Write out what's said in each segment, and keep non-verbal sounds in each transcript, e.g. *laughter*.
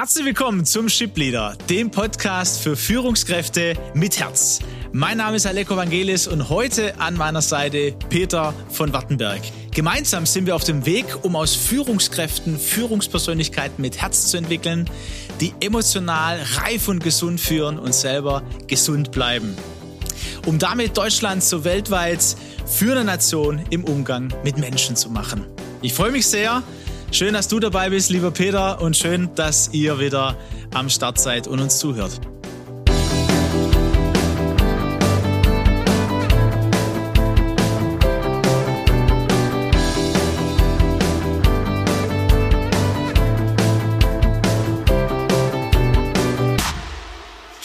Herzlich willkommen zum Ship Leader, dem Podcast für Führungskräfte mit Herz. Mein Name ist Aleko Vangelis und heute an meiner Seite Peter von Wartenberg. Gemeinsam sind wir auf dem Weg, um aus Führungskräften Führungspersönlichkeiten mit Herz zu entwickeln, die emotional reif und gesund führen und selber gesund bleiben. Um damit Deutschland so weltweit führende Nation im Umgang mit Menschen zu machen. Ich freue mich sehr, Schön, dass du dabei bist, lieber Peter, und schön, dass ihr wieder am Start seid und uns zuhört.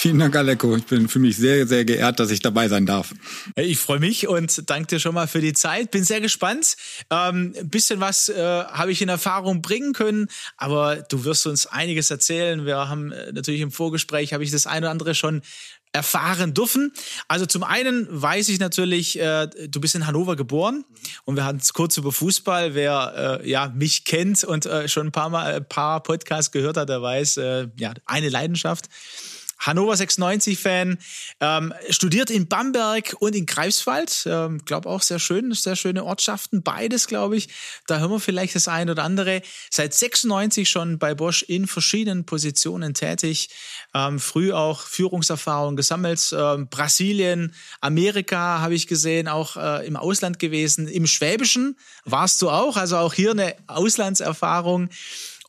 Vielen Dank, Aleko. Ich bin für mich sehr, sehr geehrt, dass ich dabei sein darf. Ich freue mich und danke dir schon mal für die Zeit. Bin sehr gespannt. Ähm, ein bisschen was äh, habe ich in Erfahrung bringen können, aber du wirst uns einiges erzählen. Wir haben äh, natürlich im Vorgespräch habe ich das eine oder andere schon erfahren dürfen. Also zum einen weiß ich natürlich, äh, du bist in Hannover geboren und wir hatten es kurz über Fußball. Wer äh, ja mich kennt und äh, schon ein paar Mal ein paar Podcasts gehört hat, der weiß, äh, ja eine Leidenschaft. Hannover 96-Fan, ähm, studiert in Bamberg und in Greifswald. Ähm, glaube auch sehr schön, sehr schöne Ortschaften, beides, glaube ich. Da hören wir vielleicht das eine oder andere. Seit 96 schon bei Bosch in verschiedenen Positionen tätig. Ähm, früh auch Führungserfahrung gesammelt. Ähm, Brasilien, Amerika habe ich gesehen, auch äh, im Ausland gewesen. Im Schwäbischen warst du auch, also auch hier eine Auslandserfahrung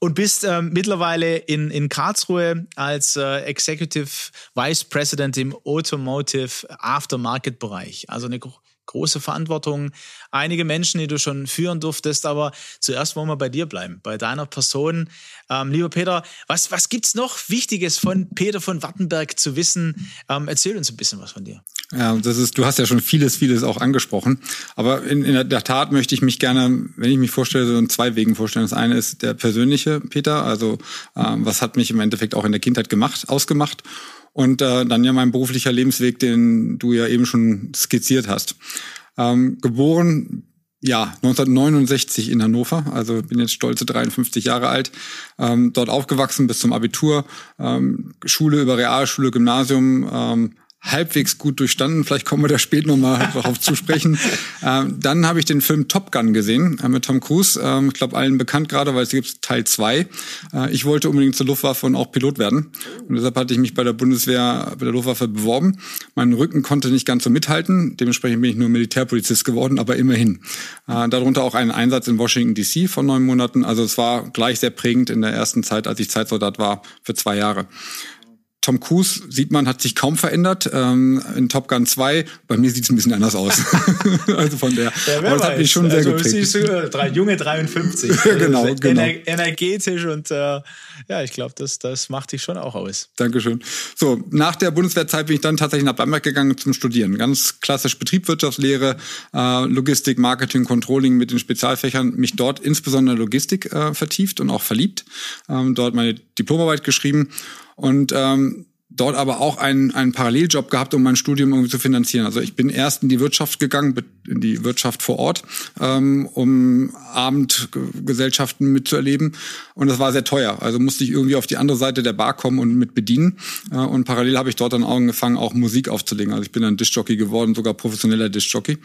und bist ähm, mittlerweile in, in Karlsruhe als äh, Executive Vice President im Automotive Aftermarket Bereich. Also eine große Verantwortung, einige Menschen, die du schon führen durftest, aber zuerst wollen wir bei dir bleiben, bei deiner Person. Ähm, lieber Peter, was, was gibt's noch Wichtiges von Peter von Wattenberg zu wissen? Ähm, erzähl uns ein bisschen was von dir. Ja, das ist, du hast ja schon vieles, vieles auch angesprochen. Aber in, in der Tat möchte ich mich gerne, wenn ich mich vorstelle, so in zwei Wegen vorstellen. Das eine ist der persönliche Peter, also ähm, was hat mich im Endeffekt auch in der Kindheit gemacht, ausgemacht. Und äh, dann ja mein beruflicher Lebensweg, den du ja eben schon skizziert hast. Ähm, geboren ja, 1969 in Hannover, also bin jetzt stolze 53 Jahre alt, ähm, dort aufgewachsen bis zum Abitur, ähm, Schule über Realschule, Gymnasium, ähm, halbwegs gut durchstanden. Vielleicht kommen wir da später nochmal darauf zu sprechen. *laughs* Ähm, dann habe ich den Film Top Gun gesehen äh, mit Tom Cruise. Ähm, ich glaube, allen bekannt gerade, weil es gibt Teil zwei. Äh, ich wollte unbedingt zur Luftwaffe und auch Pilot werden. Und deshalb hatte ich mich bei der Bundeswehr, bei der Luftwaffe beworben. Mein Rücken konnte nicht ganz so mithalten. Dementsprechend bin ich nur Militärpolizist geworden, aber immerhin. Äh, darunter auch einen Einsatz in Washington DC von neun Monaten. Also es war gleich sehr prägend in der ersten Zeit, als ich Zeitsoldat war, für zwei Jahre. Tom Cruise sieht man, hat sich kaum verändert. Ähm, in Top Gun 2, bei mir sieht es ein bisschen anders aus. *laughs* also von der. Ja, aber das hat mich schon sehr also, geprägt. Du, drei, junge 53. *laughs* genau, also genau. Energetisch und äh, ja, ich glaube, das, das macht dich schon auch aus. Dankeschön. So, nach der Bundeswehrzeit bin ich dann tatsächlich nach Bamberg gegangen zum Studieren. Ganz klassisch Betriebswirtschaftslehre, äh, Logistik, Marketing, Controlling mit den Spezialfächern. Mich dort insbesondere Logistik äh, vertieft und auch verliebt. Ähm, dort meine Diplomarbeit geschrieben und ähm, dort aber auch einen, einen Paralleljob gehabt, um mein Studium irgendwie zu finanzieren. Also ich bin erst in die Wirtschaft gegangen, in die Wirtschaft vor Ort, ähm, um Abendgesellschaften mitzuerleben. Und das war sehr teuer. Also musste ich irgendwie auf die andere Seite der Bar kommen und mit bedienen. Äh, und parallel habe ich dort dann auch angefangen, auch Musik aufzulegen. Also ich bin dann Diskjockey geworden, sogar professioneller Diskjockey.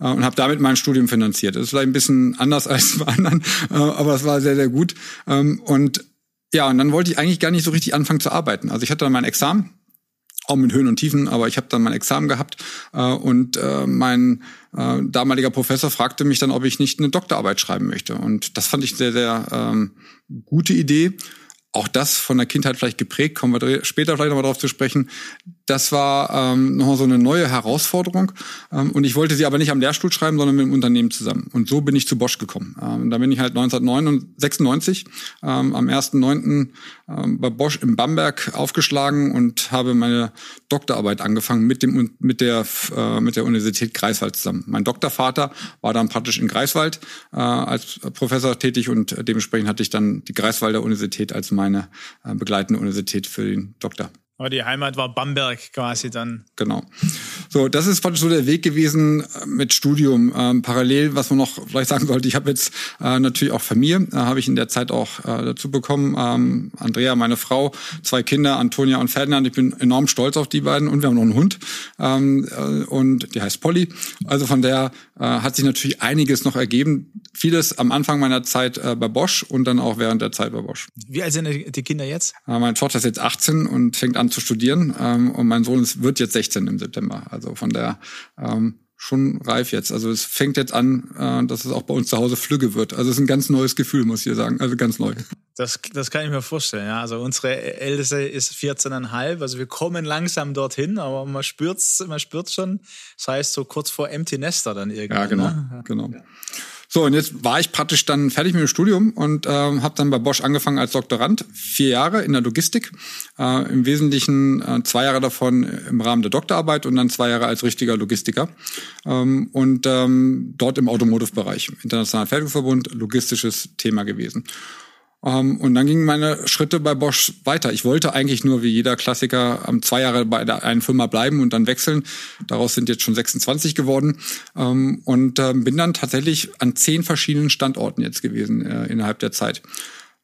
Äh, und habe damit mein Studium finanziert. Das ist vielleicht ein bisschen anders als bei anderen, äh, aber es war sehr, sehr gut. Ähm, und ja, und dann wollte ich eigentlich gar nicht so richtig anfangen zu arbeiten. Also ich hatte dann mein Examen, auch mit Höhen und Tiefen, aber ich habe dann mein Examen gehabt äh, und äh, mein äh, damaliger Professor fragte mich dann, ob ich nicht eine Doktorarbeit schreiben möchte. Und das fand ich sehr, sehr ähm, gute Idee auch das von der Kindheit vielleicht geprägt, kommen wir später vielleicht nochmal darauf zu sprechen. Das war ähm, noch so eine neue Herausforderung ähm, und ich wollte sie aber nicht am Lehrstuhl schreiben, sondern mit dem Unternehmen zusammen. Und so bin ich zu Bosch gekommen. Ähm, da bin ich halt 1996 ähm, am 1.9. Ähm, bei Bosch in Bamberg aufgeschlagen und habe meine Doktorarbeit angefangen mit dem mit der äh, mit der Universität Greifswald zusammen. Mein Doktorvater war dann praktisch in Greifswald äh, als Professor tätig und dementsprechend hatte ich dann die Greifswalder Universität als meine äh, begleitende Universität für den Doktor. Aber die Heimat war Bamberg quasi dann. Genau. So, das ist so der Weg gewesen äh, mit Studium. Ähm, parallel, was man noch vielleicht sagen sollte, ich habe jetzt äh, natürlich auch Familie, äh, habe ich in der Zeit auch äh, dazu bekommen. Ähm, Andrea, meine Frau, zwei Kinder, Antonia und Ferdinand. Ich bin enorm stolz auf die beiden und wir haben noch einen Hund ähm, äh, und die heißt Polly. Also von der äh, hat sich natürlich einiges noch ergeben. Vieles am Anfang meiner Zeit äh, bei Bosch und dann auch während der Zeit bei Bosch. Wie alt sind die Kinder jetzt? Äh, meine Tochter ist jetzt 18 und fängt an zu studieren ähm, und mein Sohn ist, wird jetzt 16 im September. Also von der ähm, schon reif jetzt. Also es fängt jetzt an, äh, dass es auch bei uns zu Hause flügge wird. Also es ist ein ganz neues Gefühl, muss ich hier sagen. Also ganz neu. Das, das kann ich mir vorstellen. Ja. Also unsere Älteste ist 14,5. Also wir kommen langsam dorthin, aber man spürt's, man spürt's schon. Das heißt so kurz vor Empty Nester dann irgendwie. Ja, genau, ne? genau. Ja. So, und jetzt war ich praktisch dann fertig mit dem Studium und ähm, habe dann bei Bosch angefangen als Doktorand. Vier Jahre in der Logistik. Äh, Im Wesentlichen äh, zwei Jahre davon im Rahmen der Doktorarbeit und dann zwei Jahre als richtiger Logistiker. Ähm, und ähm, dort im Automotive-Bereich. Internationaler Fertigungsverbund, logistisches Thema gewesen. Ähm, und dann gingen meine Schritte bei Bosch weiter. Ich wollte eigentlich nur wie jeder Klassiker zwei Jahre bei der einen Firma bleiben und dann wechseln. Daraus sind jetzt schon 26 geworden. Um, und äh, bin dann tatsächlich an zehn verschiedenen Standorten jetzt gewesen äh, innerhalb der Zeit.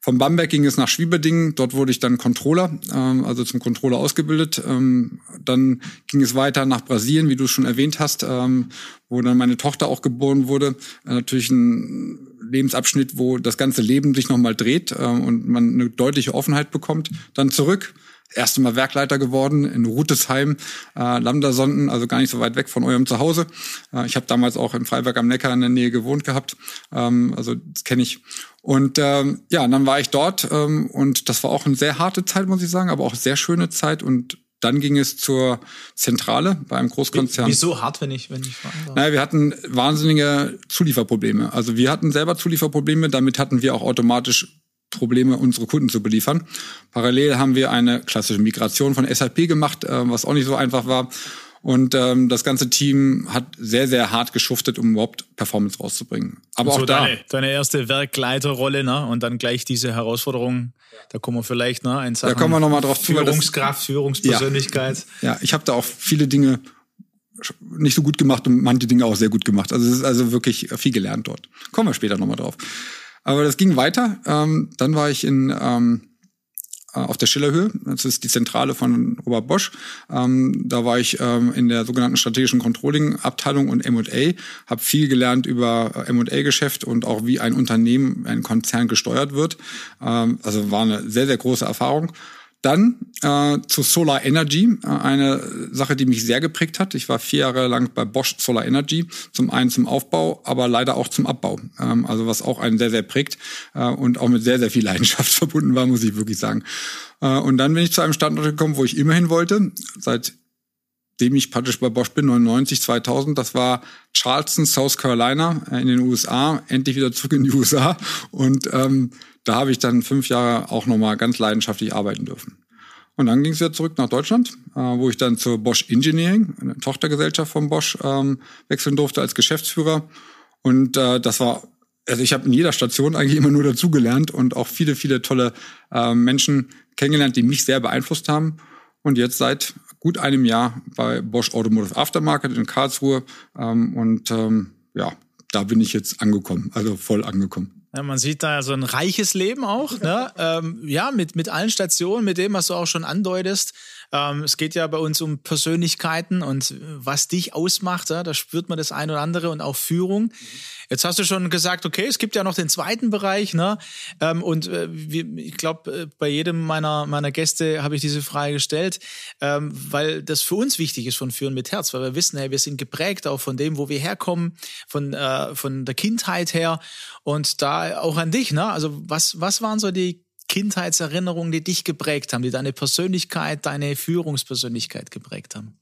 Von Bamberg ging es nach Schwieberdingen, dort wurde ich dann Controller, ähm, also zum Controller ausgebildet. Ähm, dann ging es weiter nach Brasilien, wie du schon erwähnt hast, ähm, wo dann meine Tochter auch geboren wurde. Äh, natürlich ein Lebensabschnitt, wo das ganze Leben sich nochmal dreht äh, und man eine deutliche Offenheit bekommt. Dann zurück, erste Mal Werkleiter geworden in Rutesheim, äh, Lambda-Sonden, also gar nicht so weit weg von eurem Zuhause. Äh, ich habe damals auch in Freiberg am Neckar in der Nähe gewohnt gehabt, ähm, also das kenne ich. Und ähm, ja, dann war ich dort ähm, und das war auch eine sehr harte Zeit, muss ich sagen, aber auch sehr schöne Zeit und dann ging es zur Zentrale bei einem Großkonzern. Wieso hart, wenn ich, wenn ich fragen darf? Naja, wir hatten wahnsinnige Zulieferprobleme. Also wir hatten selber Zulieferprobleme, damit hatten wir auch automatisch Probleme, unsere Kunden zu beliefern. Parallel haben wir eine klassische Migration von SAP gemacht, äh, was auch nicht so einfach war. Und ähm, das ganze Team hat sehr, sehr hart geschuftet, um überhaupt Performance rauszubringen. Aber so auch da. Deine, deine erste Werkleiterrolle, ne? Und dann gleich diese Herausforderung. Da kommen wir vielleicht, ne? In Sachen da kommen wir noch mal drauf zu. Führungskraft, Führungspersönlichkeit. Ja. ja, ich habe da auch viele Dinge nicht so gut gemacht und manche Dinge auch sehr gut gemacht. Also es ist also wirklich viel gelernt dort. Kommen wir später noch mal drauf. Aber das ging weiter. Ähm, dann war ich in ähm, äh, auf der Schillerhöhe. Das ist die Zentrale von Robert Bosch. Ähm, da war ich ähm, in der sogenannten strategischen Controlling-Abteilung und M&A, habe viel gelernt über äh, M&A-Geschäft und auch wie ein Unternehmen, ein Konzern gesteuert wird. Ähm, also war eine sehr, sehr große Erfahrung. Dann äh, zu Solar Energy, äh, eine Sache, die mich sehr geprägt hat. Ich war vier Jahre lang bei Bosch Solar Energy, zum einen zum Aufbau, aber leider auch zum Abbau. Ähm, also was auch einen sehr, sehr prägt äh, und auch mit sehr, sehr viel Leidenschaft *laughs* verbunden war, muss ich wirklich sagen. Äh, und dann bin ich zu einem Standort gekommen, wo ich immerhin wollte, seitdem ich praktisch bei Bosch bin, 99, 2000. Das war Charleston, South Carolina äh, in den USA, endlich wieder zurück in die USA. Und ähm, da habe ich dann fünf Jahre auch nochmal ganz leidenschaftlich arbeiten dürfen. Und dann ging es wieder zurück nach Deutschland, äh, wo ich dann zur Bosch Engineering, eine Tochtergesellschaft von Bosch, ähm, wechseln durfte als Geschäftsführer. Und äh, das war, also ich habe in jeder Station eigentlich immer nur dazugelernt und auch viele, viele tolle äh, Menschen kennengelernt, die mich sehr beeinflusst haben. Und jetzt seit gut einem Jahr bei Bosch Automotive Aftermarket in Karlsruhe. Ähm, und ähm, ja, da bin ich jetzt angekommen, also voll angekommen. Ja, man sieht da so ein reiches Leben auch, ne? *laughs* ähm, ja, mit, mit allen Stationen, mit dem, was du auch schon andeutest. Ähm, es geht ja bei uns um Persönlichkeiten und was dich ausmacht, ja, da spürt man das ein oder andere und auch Führung. Jetzt hast du schon gesagt, okay, es gibt ja noch den zweiten Bereich, ne? Ähm, und äh, ich glaube, äh, bei jedem meiner meiner Gäste habe ich diese Frage gestellt, ähm, weil das für uns wichtig ist von Führen mit Herz, weil wir wissen, hey, wir sind geprägt auch von dem, wo wir herkommen, von äh, von der Kindheit her und da auch an dich, ne? Also was was waren so die Kindheitserinnerungen, die dich geprägt haben, die deine Persönlichkeit, deine Führungspersönlichkeit geprägt haben?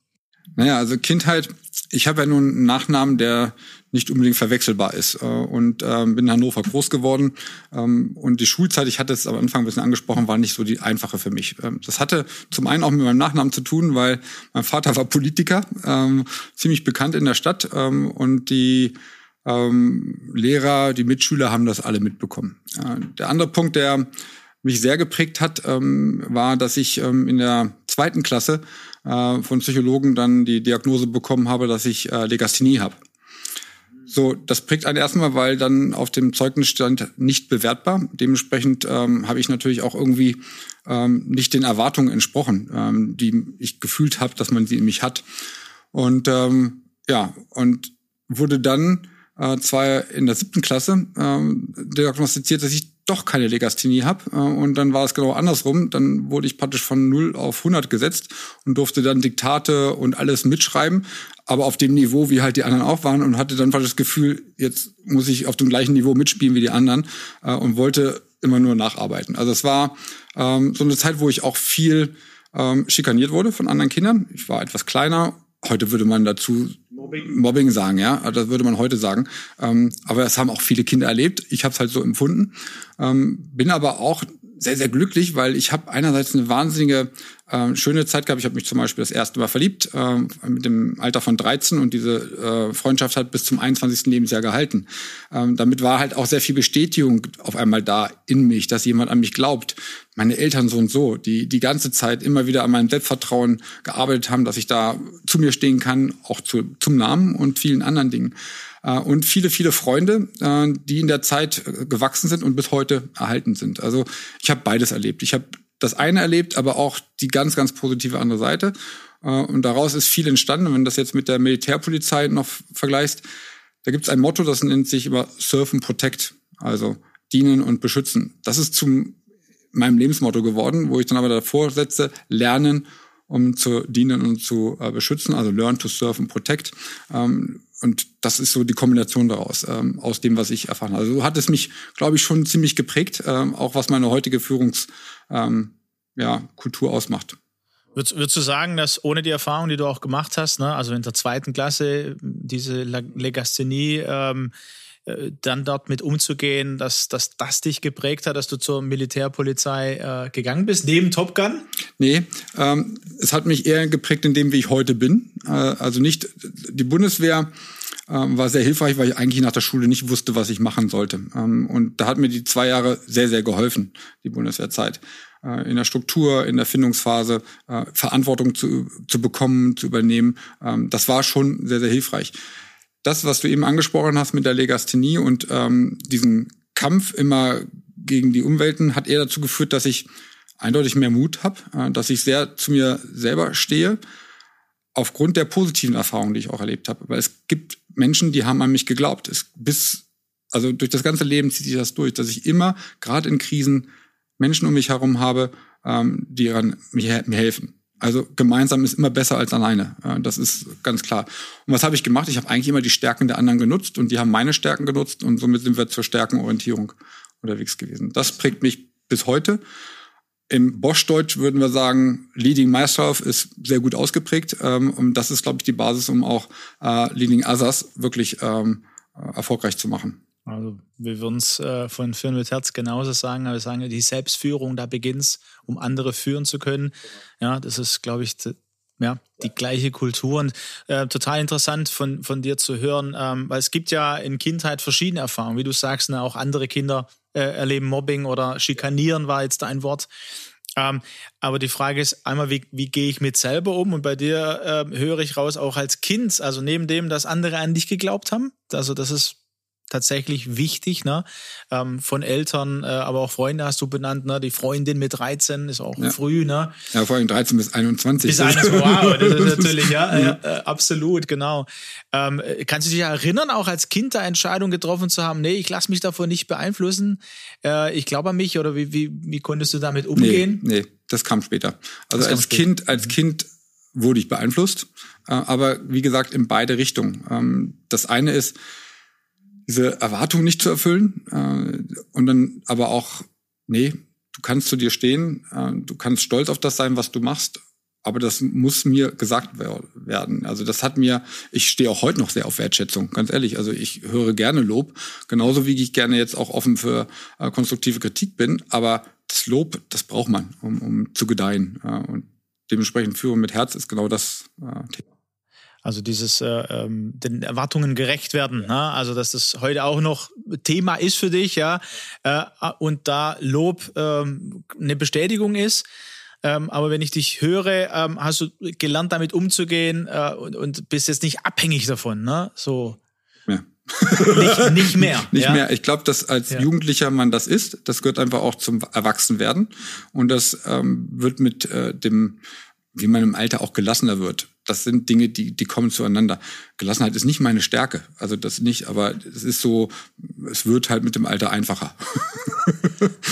Naja, also Kindheit, ich habe ja nun einen Nachnamen, der nicht unbedingt verwechselbar ist äh, und ähm, bin in Hannover groß geworden ähm, und die Schulzeit, ich hatte es am Anfang ein bisschen angesprochen, war nicht so die einfache für mich. Ähm, das hatte zum einen auch mit meinem Nachnamen zu tun, weil mein Vater war Politiker, ähm, ziemlich bekannt in der Stadt ähm, und die ähm, Lehrer, die Mitschüler haben das alle mitbekommen. Äh, der andere Punkt, der mich sehr geprägt hat, ähm, war, dass ich ähm, in der zweiten Klasse äh, von Psychologen dann die Diagnose bekommen habe, dass ich äh, Legasthenie habe. So, das prägt einen erstmal, weil dann auf dem Zeugnis stand nicht bewertbar. Dementsprechend ähm, habe ich natürlich auch irgendwie ähm, nicht den Erwartungen entsprochen, ähm, die ich gefühlt habe, dass man sie in mich hat. Und ähm, ja, und wurde dann äh, zwar in der siebten Klasse ähm, diagnostiziert, dass ich doch keine Legasthenie habe. Äh, und dann war es genau andersrum. Dann wurde ich praktisch von 0 auf 100 gesetzt und durfte dann Diktate und alles mitschreiben, aber auf dem Niveau, wie halt die anderen auch waren und hatte dann praktisch das Gefühl, jetzt muss ich auf dem gleichen Niveau mitspielen wie die anderen äh, und wollte immer nur nacharbeiten. Also es war ähm, so eine Zeit, wo ich auch viel ähm, schikaniert wurde von anderen Kindern. Ich war etwas kleiner. Heute würde man dazu Mobbing. Mobbing sagen, ja. Also das würde man heute sagen. Ähm, aber das haben auch viele Kinder erlebt. Ich habe es halt so empfunden. Ähm, bin aber auch sehr, sehr glücklich, weil ich habe einerseits eine wahnsinnige äh, schöne Zeit gehabt. Ich habe mich zum Beispiel das erste Mal verliebt, äh, mit dem Alter von 13 und diese äh, Freundschaft hat bis zum 21. Lebensjahr gehalten. Ähm, damit war halt auch sehr viel Bestätigung auf einmal da in mich, dass jemand an mich glaubt. Meine Eltern so und so, die die ganze Zeit immer wieder an meinem Selbstvertrauen gearbeitet haben, dass ich da zu mir stehen kann, auch zu, zum Namen und vielen anderen Dingen äh, und viele, viele Freunde, äh, die in der Zeit gewachsen sind und bis heute erhalten sind. Also ich habe beides erlebt. Ich habe das eine erlebt, aber auch die ganz, ganz positive andere Seite. Äh, und daraus ist viel entstanden. Wenn du das jetzt mit der Militärpolizei noch vergleichst, da gibt es ein Motto, das nennt sich immer Surf and Protect, also dienen und beschützen. Das ist zum meinem Lebensmotto geworden, wo ich dann aber davor setze, lernen, um zu dienen und zu äh, beschützen, also learn to serve and protect. Ähm, und das ist so die Kombination daraus, ähm, aus dem, was ich erfahren habe. Also so hat es mich, glaube ich, schon ziemlich geprägt, ähm, auch was meine heutige Führungskultur ähm, ja, Kultur ausmacht. Würdest, würdest du sagen, dass ohne die Erfahrung, die du auch gemacht hast, ne, also in der zweiten Klasse, diese Legasthenie, ähm, äh, dann dort mit umzugehen, dass, dass das dich geprägt hat, dass du zur Militärpolizei äh, gegangen bist, neben Top Gun? Nee, ähm, es hat mich eher geprägt in dem, wie ich heute bin. Äh, also nicht die Bundeswehr ähm, war sehr hilfreich, weil ich eigentlich nach der Schule nicht wusste, was ich machen sollte. Ähm, und da hat mir die zwei Jahre sehr, sehr geholfen, die Bundeswehrzeit. Äh, in der Struktur, in der Findungsphase, äh, Verantwortung zu, zu bekommen, zu übernehmen. Ähm, das war schon sehr, sehr hilfreich. Das, was du eben angesprochen hast mit der Legasthenie und ähm, diesen Kampf immer gegen die Umwelten, hat eher dazu geführt, dass ich eindeutig mehr Mut habe, äh, dass ich sehr zu mir selber stehe, aufgrund der positiven Erfahrungen, die ich auch erlebt habe. Weil es gibt Menschen, die haben an mich geglaubt. Es bis also durch das ganze Leben zieht sich das durch, dass ich immer, gerade in Krisen, Menschen um mich herum habe, ähm, die ran, mir, mir helfen. Also gemeinsam ist immer besser als alleine. Ja, das ist ganz klar. Und was habe ich gemacht? Ich habe eigentlich immer die Stärken der anderen genutzt und die haben meine Stärken genutzt und somit sind wir zur Stärkenorientierung unterwegs gewesen. Das prägt mich bis heute. Im Bosch-Deutsch würden wir sagen, Leading Myself ist sehr gut ausgeprägt. Ähm, und das ist, glaube ich, die Basis, um auch äh, Leading Others wirklich ähm, äh, erfolgreich zu machen. Also wir würden es äh, von Führen mit Herz genauso sagen, aber wir sagen, die Selbstführung, da beginnt um andere führen zu können. Ja, das ist, glaube ich, ja, die gleiche Kultur. Und äh, total interessant von, von dir zu hören, ähm, weil es gibt ja in Kindheit verschiedene Erfahrungen. Wie du sagst, ne, auch andere Kinder äh, erleben Mobbing oder Schikanieren war jetzt ein Wort. Ähm, aber die Frage ist einmal, wie, wie gehe ich mit selber um? Und bei dir äh, höre ich raus, auch als Kind, also neben dem, dass andere an dich geglaubt haben. Also das ist tatsächlich wichtig, ne? Ähm, von Eltern, äh, aber auch Freunde hast du benannt, ne? Die Freundin mit 13 ist auch ja. früh, ne? Ja, vor allem 13 bis 21. Bis 21, wow, *laughs* das ist natürlich, ja, ja. Äh, absolut, genau. Ähm, kannst du dich erinnern, auch als Kind da Entscheidung getroffen zu haben, nee, ich lasse mich davon nicht beeinflussen, äh, ich glaube an mich oder wie, wie, wie konntest du damit umgehen? Nee, nee das kam später. Also als später. Kind, als Kind wurde ich beeinflusst, äh, aber wie gesagt, in beide Richtungen. Ähm, das eine ist, diese Erwartung nicht zu erfüllen äh, und dann aber auch, nee, du kannst zu dir stehen, äh, du kannst stolz auf das sein, was du machst, aber das muss mir gesagt werden. Also das hat mir, ich stehe auch heute noch sehr auf Wertschätzung, ganz ehrlich. Also ich höre gerne Lob, genauso wie ich gerne jetzt auch offen für äh, konstruktive Kritik bin, aber das Lob, das braucht man, um, um zu gedeihen. Äh, und dementsprechend Führung mit Herz ist genau das äh, Thema. Also dieses äh, ähm, den Erwartungen gerecht werden. Ne? Also dass das heute auch noch Thema ist für dich, ja, äh, und da Lob ähm, eine Bestätigung ist. Ähm, aber wenn ich dich höre, ähm, hast du gelernt, damit umzugehen äh, und, und bist jetzt nicht abhängig davon, ne? So. Ja. nicht, nicht *laughs* mehr. nicht ja? mehr. Ich glaube, dass als ja. Jugendlicher man das ist. Das gehört einfach auch zum Erwachsenwerden. Und das ähm, wird mit äh, dem, wie man im Alter auch gelassener wird das sind Dinge, die, die kommen zueinander. Gelassenheit ist nicht meine Stärke. Also das nicht, aber es ist so, es wird halt mit dem Alter einfacher. *laughs*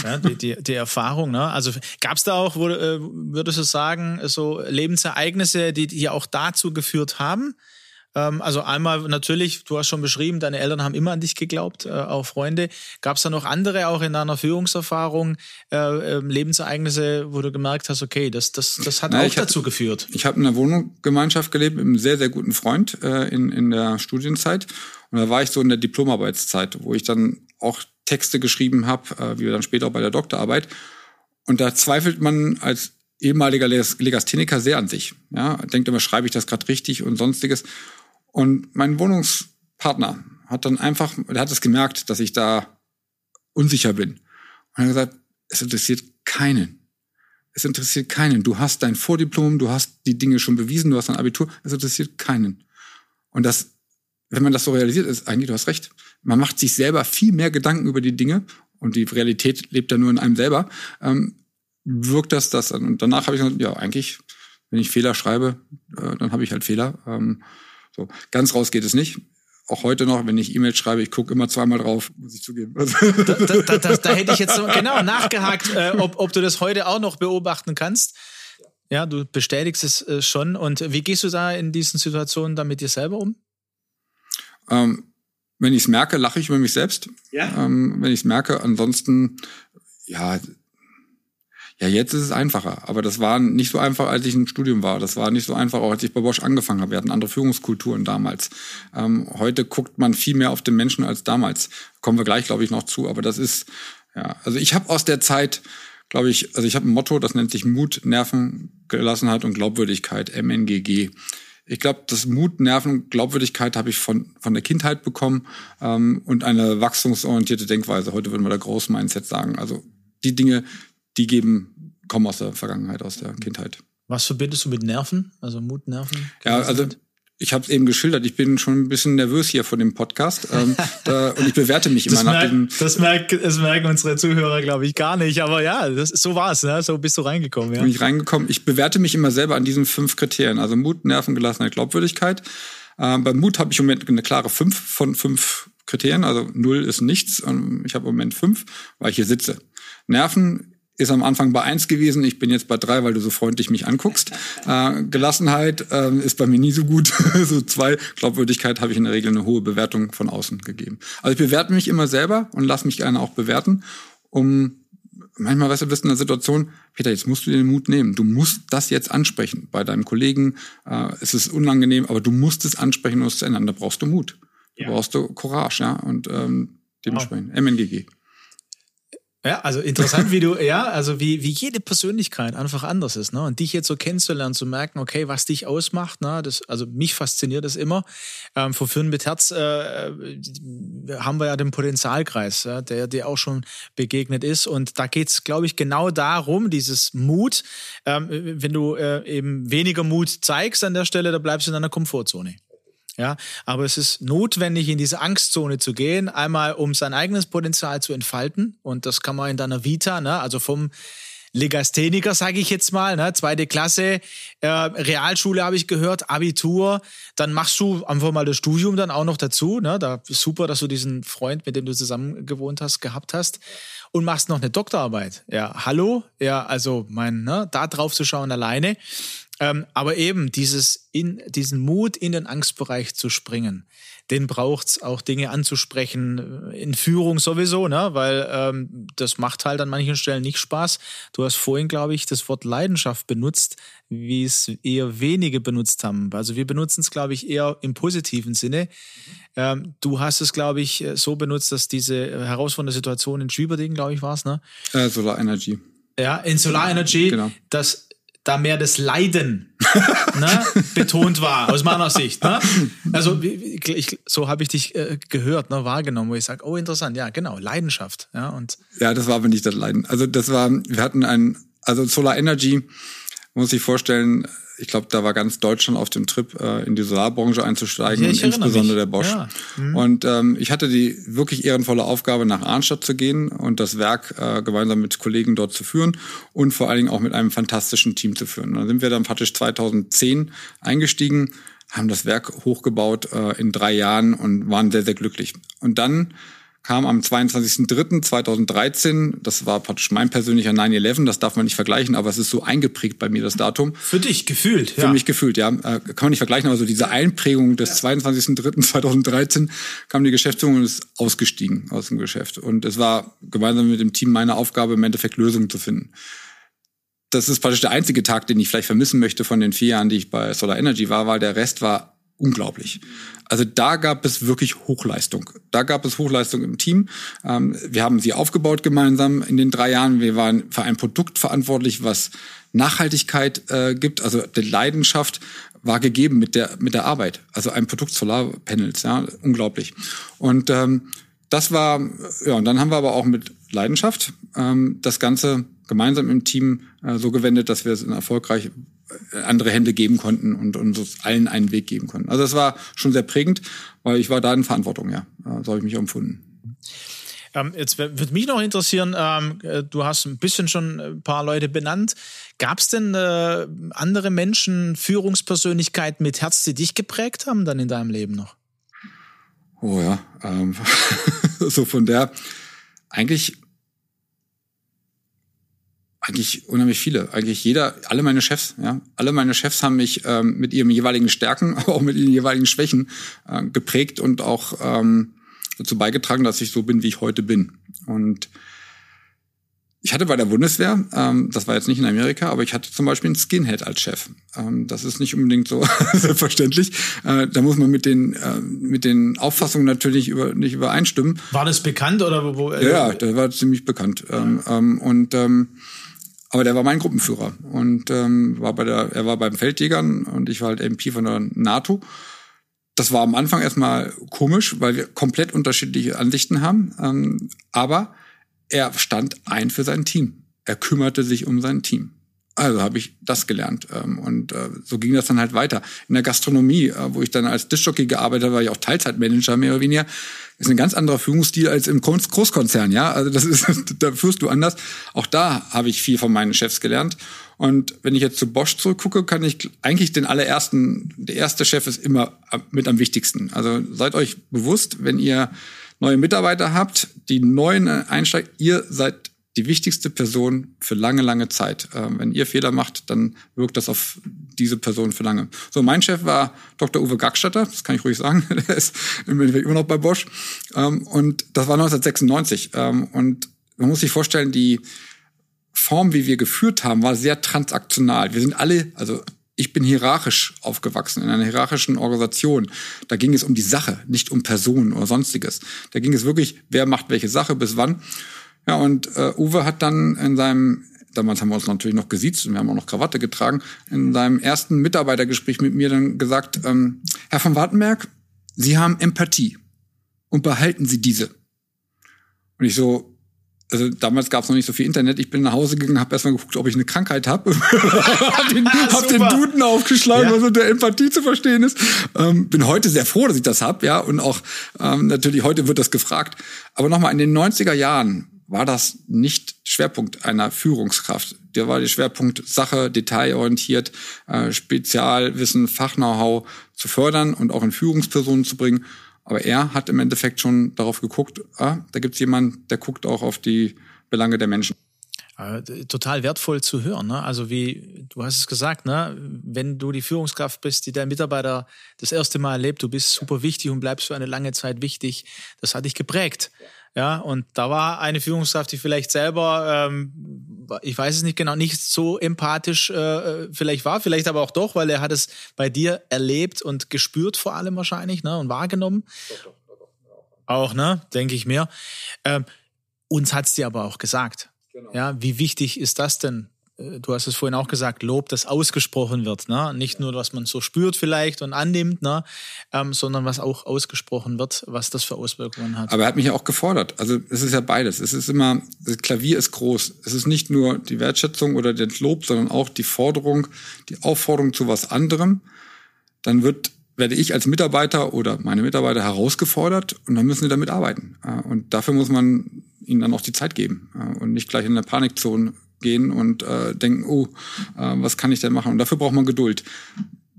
Ja, die, die, die Erfahrung, ne? Also gab es da auch, äh, würdest du sagen, so Lebensereignisse, die, die auch dazu geführt haben, also einmal natürlich, du hast schon beschrieben, deine Eltern haben immer an dich geglaubt, äh, auch Freunde. Gab es da noch andere, auch in deiner Führungserfahrung, äh, ähm, Lebensereignisse, wo du gemerkt hast, okay, das, das, das hat Na, auch dazu hab, geführt? Ich habe in einer Wohngemeinschaft gelebt mit einem sehr, sehr guten Freund äh, in, in der Studienzeit. Und da war ich so in der Diplomarbeitszeit, wo ich dann auch Texte geschrieben habe, wie dann später auch bei der Doktorarbeit. Und da zweifelt man als ehemaliger Legastheniker sehr an sich. Ja, denkt immer, schreibe ich das gerade richtig und sonstiges. Und mein Wohnungspartner hat dann einfach, der hat es gemerkt, dass ich da unsicher bin. Und er hat gesagt, es interessiert keinen. Es interessiert keinen. Du hast dein Vordiplom, du hast die Dinge schon bewiesen, du hast dein Abitur. Es interessiert keinen. Und das, wenn man das so realisiert, ist eigentlich, du hast recht. Man macht sich selber viel mehr Gedanken über die Dinge und die Realität lebt ja nur in einem selber. Ähm, wirkt das das an. Und danach habe ich gesagt, ja, eigentlich, wenn ich Fehler schreibe, äh, dann habe ich halt Fehler. Ähm, so, ganz raus geht es nicht. Auch heute noch, wenn ich E-Mails schreibe, ich gucke immer zweimal drauf, muss ich zugeben. da, da, da, da, hätte ich jetzt so genau nachgehakt, äh, ob, ob du das heute auch noch beobachten kannst. Ja, du bestätigst es äh, schon. Und wie gehst du da in diesen Situationen dann mit dir selber um? Ähm, wenn ich es merke, lache ich über mich selbst. Ja. Ähm, wenn ich es merke, ansonsten, ja, ja, jetzt ist es einfacher. Aber das war nicht so einfach, als ich im Studium war. Das war nicht so einfach, auch als ich bei Bosch angefangen habe. Wir hatten andere Führungskulturen damals. Ähm, heute guckt man viel mehr auf den Menschen als damals. Kommen wir gleich, glaube ich, noch zu. Aber das ist, ja, also ich habe aus der Zeit, glaube ich, also ich habe ein Motto, das nennt sich Mut, Nerven, Gelassenheit und Glaubwürdigkeit, MNGG. Ich glaube, das Mut, Nerven, Glaubwürdigkeit habe ich von, von der Kindheit bekommen ähm, und eine wachstumsorientierte Denkweise. Heute würden wir da Groß-Mindset sagen. Also die Dinge, die geben, kommen aus der Vergangenheit, aus der Kindheit. Was verbindest du mit Nerven? Also Mut, Nerven? Ja, also ich habe es eben geschildert, ich bin schon ein bisschen nervös hier vor dem Podcast ähm, *laughs* da, und ich bewerte mich immer das nach merkt, dem. Das, merkt, das merken unsere Zuhörer, glaube ich, gar nicht. Aber ja, das, so war es, ne? so bist du reingekommen. Ja. Bin ich reingekommen. Ich bewerte mich immer selber an diesen fünf Kriterien, also Mut, Nerven, Gelassenheit, Glaubwürdigkeit. Ähm, beim Mut habe ich im Moment eine klare fünf von fünf Kriterien, also null ist nichts. Ich habe im Moment fünf, weil ich hier sitze. Nerven ist am Anfang bei eins gewesen. Ich bin jetzt bei drei, weil du so freundlich mich anguckst. *laughs* Äh, Gelassenheit äh, ist bei mir nie so gut. *laughs* so zwei. Glaubwürdigkeit habe ich in der Regel eine hohe Bewertung von außen gegeben. Also ich bewerte mich immer selber und lass mich gerne auch bewerten, um manchmal, weißt du, bist in einer Situation, Peter, jetzt musst du dir den Mut nehmen. Du musst das jetzt ansprechen bei deinem Kollegen. Äh, es ist unangenehm, aber du musst es ansprechen und es zu ändern. Da brauchst du Mut. Da ja. brauchst du Courage, ja. Und ähm, dementsprechend wow. MNGG. Ja, also interessant, wie du, *laughs* ja, also wie, wie jede Persönlichkeit einfach anders ist, ne? Und dich jetzt so kennenzulernen, zu merken, okay, was dich ausmacht, ne? Das, also mich fasziniert das immer. Ähm, vor Führen mit Herz äh, haben wir ja den Potenzialkreis, ja, der dir auch schon begegnet ist. Und da geht's, glaube ich, genau darum, dieses Mut. Ähm, wenn du äh, eben weniger Mut zeigst an der Stelle, da bleibst du in deiner Komfortzone. Ja, aber es ist notwendig, in diese Angstzone zu gehen, einmal um sein eigenes Potenzial zu entfalten. Und das kann man in deiner Vita, ne, also vom Legastheniker, sage ich jetzt mal, ne, zweite Klasse, äh, Realschule habe ich gehört, Abitur, dann machst du einfach mal das Studium dann auch noch dazu. Ne, da super, dass du diesen Freund, mit dem du zusammen gewohnt hast, gehabt hast und machst noch eine Doktorarbeit. Ja, hallo, ja, also mein, ne, da drauf zu schauen alleine ähm, aber eben dieses in, diesen Mut in den Angstbereich zu springen, den braucht's auch Dinge anzusprechen, in Führung sowieso, ne? weil ähm, das macht halt an manchen Stellen nicht Spaß. Du hast vorhin, glaube ich, das Wort Leidenschaft benutzt, wie es eher wenige benutzt haben. Also wir benutzen es, glaube ich, eher im positiven Sinne. Ähm, du hast es, glaube ich, so benutzt, dass diese herausfordernde Situation in Schwieberdingen, glaube ich, war es, ne? Äh, Solar Energy. Ja, in Solar Energy, genau. dass da mehr das Leiden *laughs* ne, betont war, aus meiner Sicht. Ne? Also ich, so habe ich dich äh, gehört, ne, wahrgenommen, wo ich sage, oh interessant, ja genau, Leidenschaft. Ja, und ja, das war aber nicht das Leiden. Also das war, wir hatten ein, also Solar Energy, muss ich vorstellen, ich glaube, da war ganz Deutschland auf dem Trip, äh, in die Solarbranche einzusteigen ja, und insbesondere mich. der Bosch. Ja. Mhm. Und ähm, ich hatte die wirklich ehrenvolle Aufgabe, nach Arnstadt zu gehen und das Werk äh, gemeinsam mit Kollegen dort zu führen und vor allen Dingen auch mit einem fantastischen Team zu führen. Und dann sind wir dann praktisch 2010 eingestiegen, haben das Werk hochgebaut äh, in drei Jahren und waren sehr, sehr glücklich. Und dann kam am 22.03.2013. Das war praktisch mein persönlicher 9-11. Das darf man nicht vergleichen, aber es ist so eingeprägt bei mir, das Datum. Für dich gefühlt, Für ja. mich gefühlt, ja. Äh, kann man nicht vergleichen, aber so diese Einprägung des ja. 22.03.2013 kam die Geschäftsführung und ist ausgestiegen aus dem Geschäft. Und es war gemeinsam mit dem Team meine Aufgabe, im Endeffekt Lösungen zu finden. Das ist praktisch der einzige Tag, den ich vielleicht vermissen möchte von den vier Jahren, die ich bei Solar Energy war, weil der Rest war unglaublich. Also da gab es wirklich Hochleistung. Da gab es Hochleistung im Team. Ähm, wir haben sie aufgebaut gemeinsam in den drei Jahren. Wir waren für ein Produkt verantwortlich, was Nachhaltigkeit äh, gibt. Also die Leidenschaft war gegeben mit der mit der Arbeit. Also ein Produkt Solarpanels, ja, unglaublich. Und ähm, das war ja. Und dann haben wir aber auch mit Leidenschaft ähm, das Ganze gemeinsam im Team äh, so gewendet, dass wir es erfolgreich andere Hände geben konnten und uns allen einen Weg geben konnten. Also das war schon sehr prägend, weil ich war da in Verantwortung, ja. So habe ich mich empfunden. Ähm, jetzt würde mich noch interessieren, ähm, äh, du hast ein bisschen schon ein paar Leute benannt. Gab es denn äh, andere Menschen, Führungspersönlichkeiten mit Herz, die dich geprägt haben dann in deinem Leben noch? Oh ja, ähm, *laughs* so von der eigentlich eigentlich unheimlich viele. Eigentlich jeder, alle meine Chefs, ja, alle meine Chefs haben mich ähm, mit ihren jeweiligen Stärken, aber *laughs* auch mit ihren jeweiligen Schwächen äh, geprägt und auch ähm, dazu beigetragen, dass ich so bin, wie ich heute bin. Und ich hatte bei der Bundeswehr, ähm, das war jetzt nicht in Amerika, aber ich hatte zum Beispiel einen Skinhead als Chef. Ähm, das ist nicht unbedingt so *laughs* selbstverständlich. Äh, da muss man mit den äh, mit den Auffassungen natürlich über, nicht übereinstimmen. War das bekannt oder wo? Äh, ja, das war ziemlich bekannt. Ja. Ähm, ähm und ähm, aber der war mein Gruppenführer und ähm, war bei der, er war beim Feldjägern und ich war halt MP von der NATO. Das war am Anfang erstmal komisch, weil wir komplett unterschiedliche Ansichten haben. Ähm, aber er stand ein für sein Team. Er kümmerte sich um sein Team. Also habe ich das gelernt. Ähm, und äh, so ging das dann halt weiter. In der Gastronomie, äh, wo ich dann als Dischjockey gearbeitet habe, war ich auch Teilzeitmanager mehr oder weniger. Ist ein ganz anderer Führungsstil als im Großkonzern, ja. Also das ist, *laughs* da führst du anders. Auch da habe ich viel von meinen Chefs gelernt. Und wenn ich jetzt zu Bosch zurückgucke, kann ich eigentlich den allerersten, der erste Chef ist immer mit am wichtigsten. Also seid euch bewusst, wenn ihr neue Mitarbeiter habt, die neuen einsteigen, ihr seid die wichtigste Person für lange, lange Zeit. Ähm, wenn ihr Fehler macht, dann wirkt das auf diese Person für lange. So, mein Chef war Dr. Uwe Gackstatter, das kann ich ruhig sagen, *laughs* der ist immer noch bei Bosch. Ähm, und das war 1996. Ähm, und man muss sich vorstellen, die Form, wie wir geführt haben, war sehr transaktional. Wir sind alle, also ich bin hierarchisch aufgewachsen, in einer hierarchischen Organisation. Da ging es um die Sache, nicht um Personen oder sonstiges. Da ging es wirklich, wer macht welche Sache bis wann. Ja, und äh, Uwe hat dann in seinem, damals haben wir uns natürlich noch gesiezt und wir haben auch noch Krawatte getragen, in seinem ersten Mitarbeitergespräch mit mir dann gesagt, ähm, Herr von Wartenberg, Sie haben Empathie und behalten Sie diese. Und ich so, also damals gab es noch nicht so viel Internet. Ich bin nach Hause gegangen, habe erstmal geguckt, ob ich eine Krankheit habe. *laughs* hab den, *laughs* hab den Duden aufgeschlagen, ja. was unter Empathie zu verstehen ist. Ähm, bin heute sehr froh, dass ich das hab, ja. Und auch ähm, natürlich heute wird das gefragt. Aber nochmal, in den 90er Jahren war das nicht Schwerpunkt einer Führungskraft. Der war der Schwerpunkt Sache, detailorientiert, äh, Spezialwissen, Fachknow-how zu fördern und auch in Führungspersonen zu bringen. Aber er hat im Endeffekt schon darauf geguckt, ah, da gibt's jemanden, der guckt auch auf die Belange der Menschen. Äh, total wertvoll zu hören. Ne? Also wie du hast es gesagt, ne? wenn du die Führungskraft bist, die dein Mitarbeiter das erste Mal erlebt, du bist super wichtig und bleibst für eine lange Zeit wichtig. Das hat dich geprägt. Ja, und da war eine Führungskraft, die vielleicht selber, ähm, ich weiß es nicht genau, nicht so empathisch äh, vielleicht war, vielleicht aber auch doch, weil er hat es bei dir erlebt und gespürt vor allem wahrscheinlich ne, und wahrgenommen. Doch, doch, doch, auch, ne, denke ich mir. Ähm, uns hat's dir aber auch gesagt. Genau. Ja, wie wichtig ist das denn du hast es vorhin auch gesagt, Lob, das ausgesprochen wird. Ne? Nicht nur, was man so spürt vielleicht und annimmt, ne? Ähm, sondern was auch ausgesprochen wird, was das für Auswirkungen hat. Aber er hat mich ja auch gefordert. Also es ist ja beides. Es ist immer, das Klavier ist groß. Es ist nicht nur die Wertschätzung oder das Lob, sondern auch die Forderung, die Aufforderung zu was anderem. Dann wird werde ich als Mitarbeiter oder meine Mitarbeiter herausgefordert und dann müssen sie damit arbeiten. Und dafür muss man ihnen dann auch die Zeit geben und nicht gleich in eine Panikzone gehen und äh, denken, oh, äh, was kann ich denn machen? Und dafür braucht man Geduld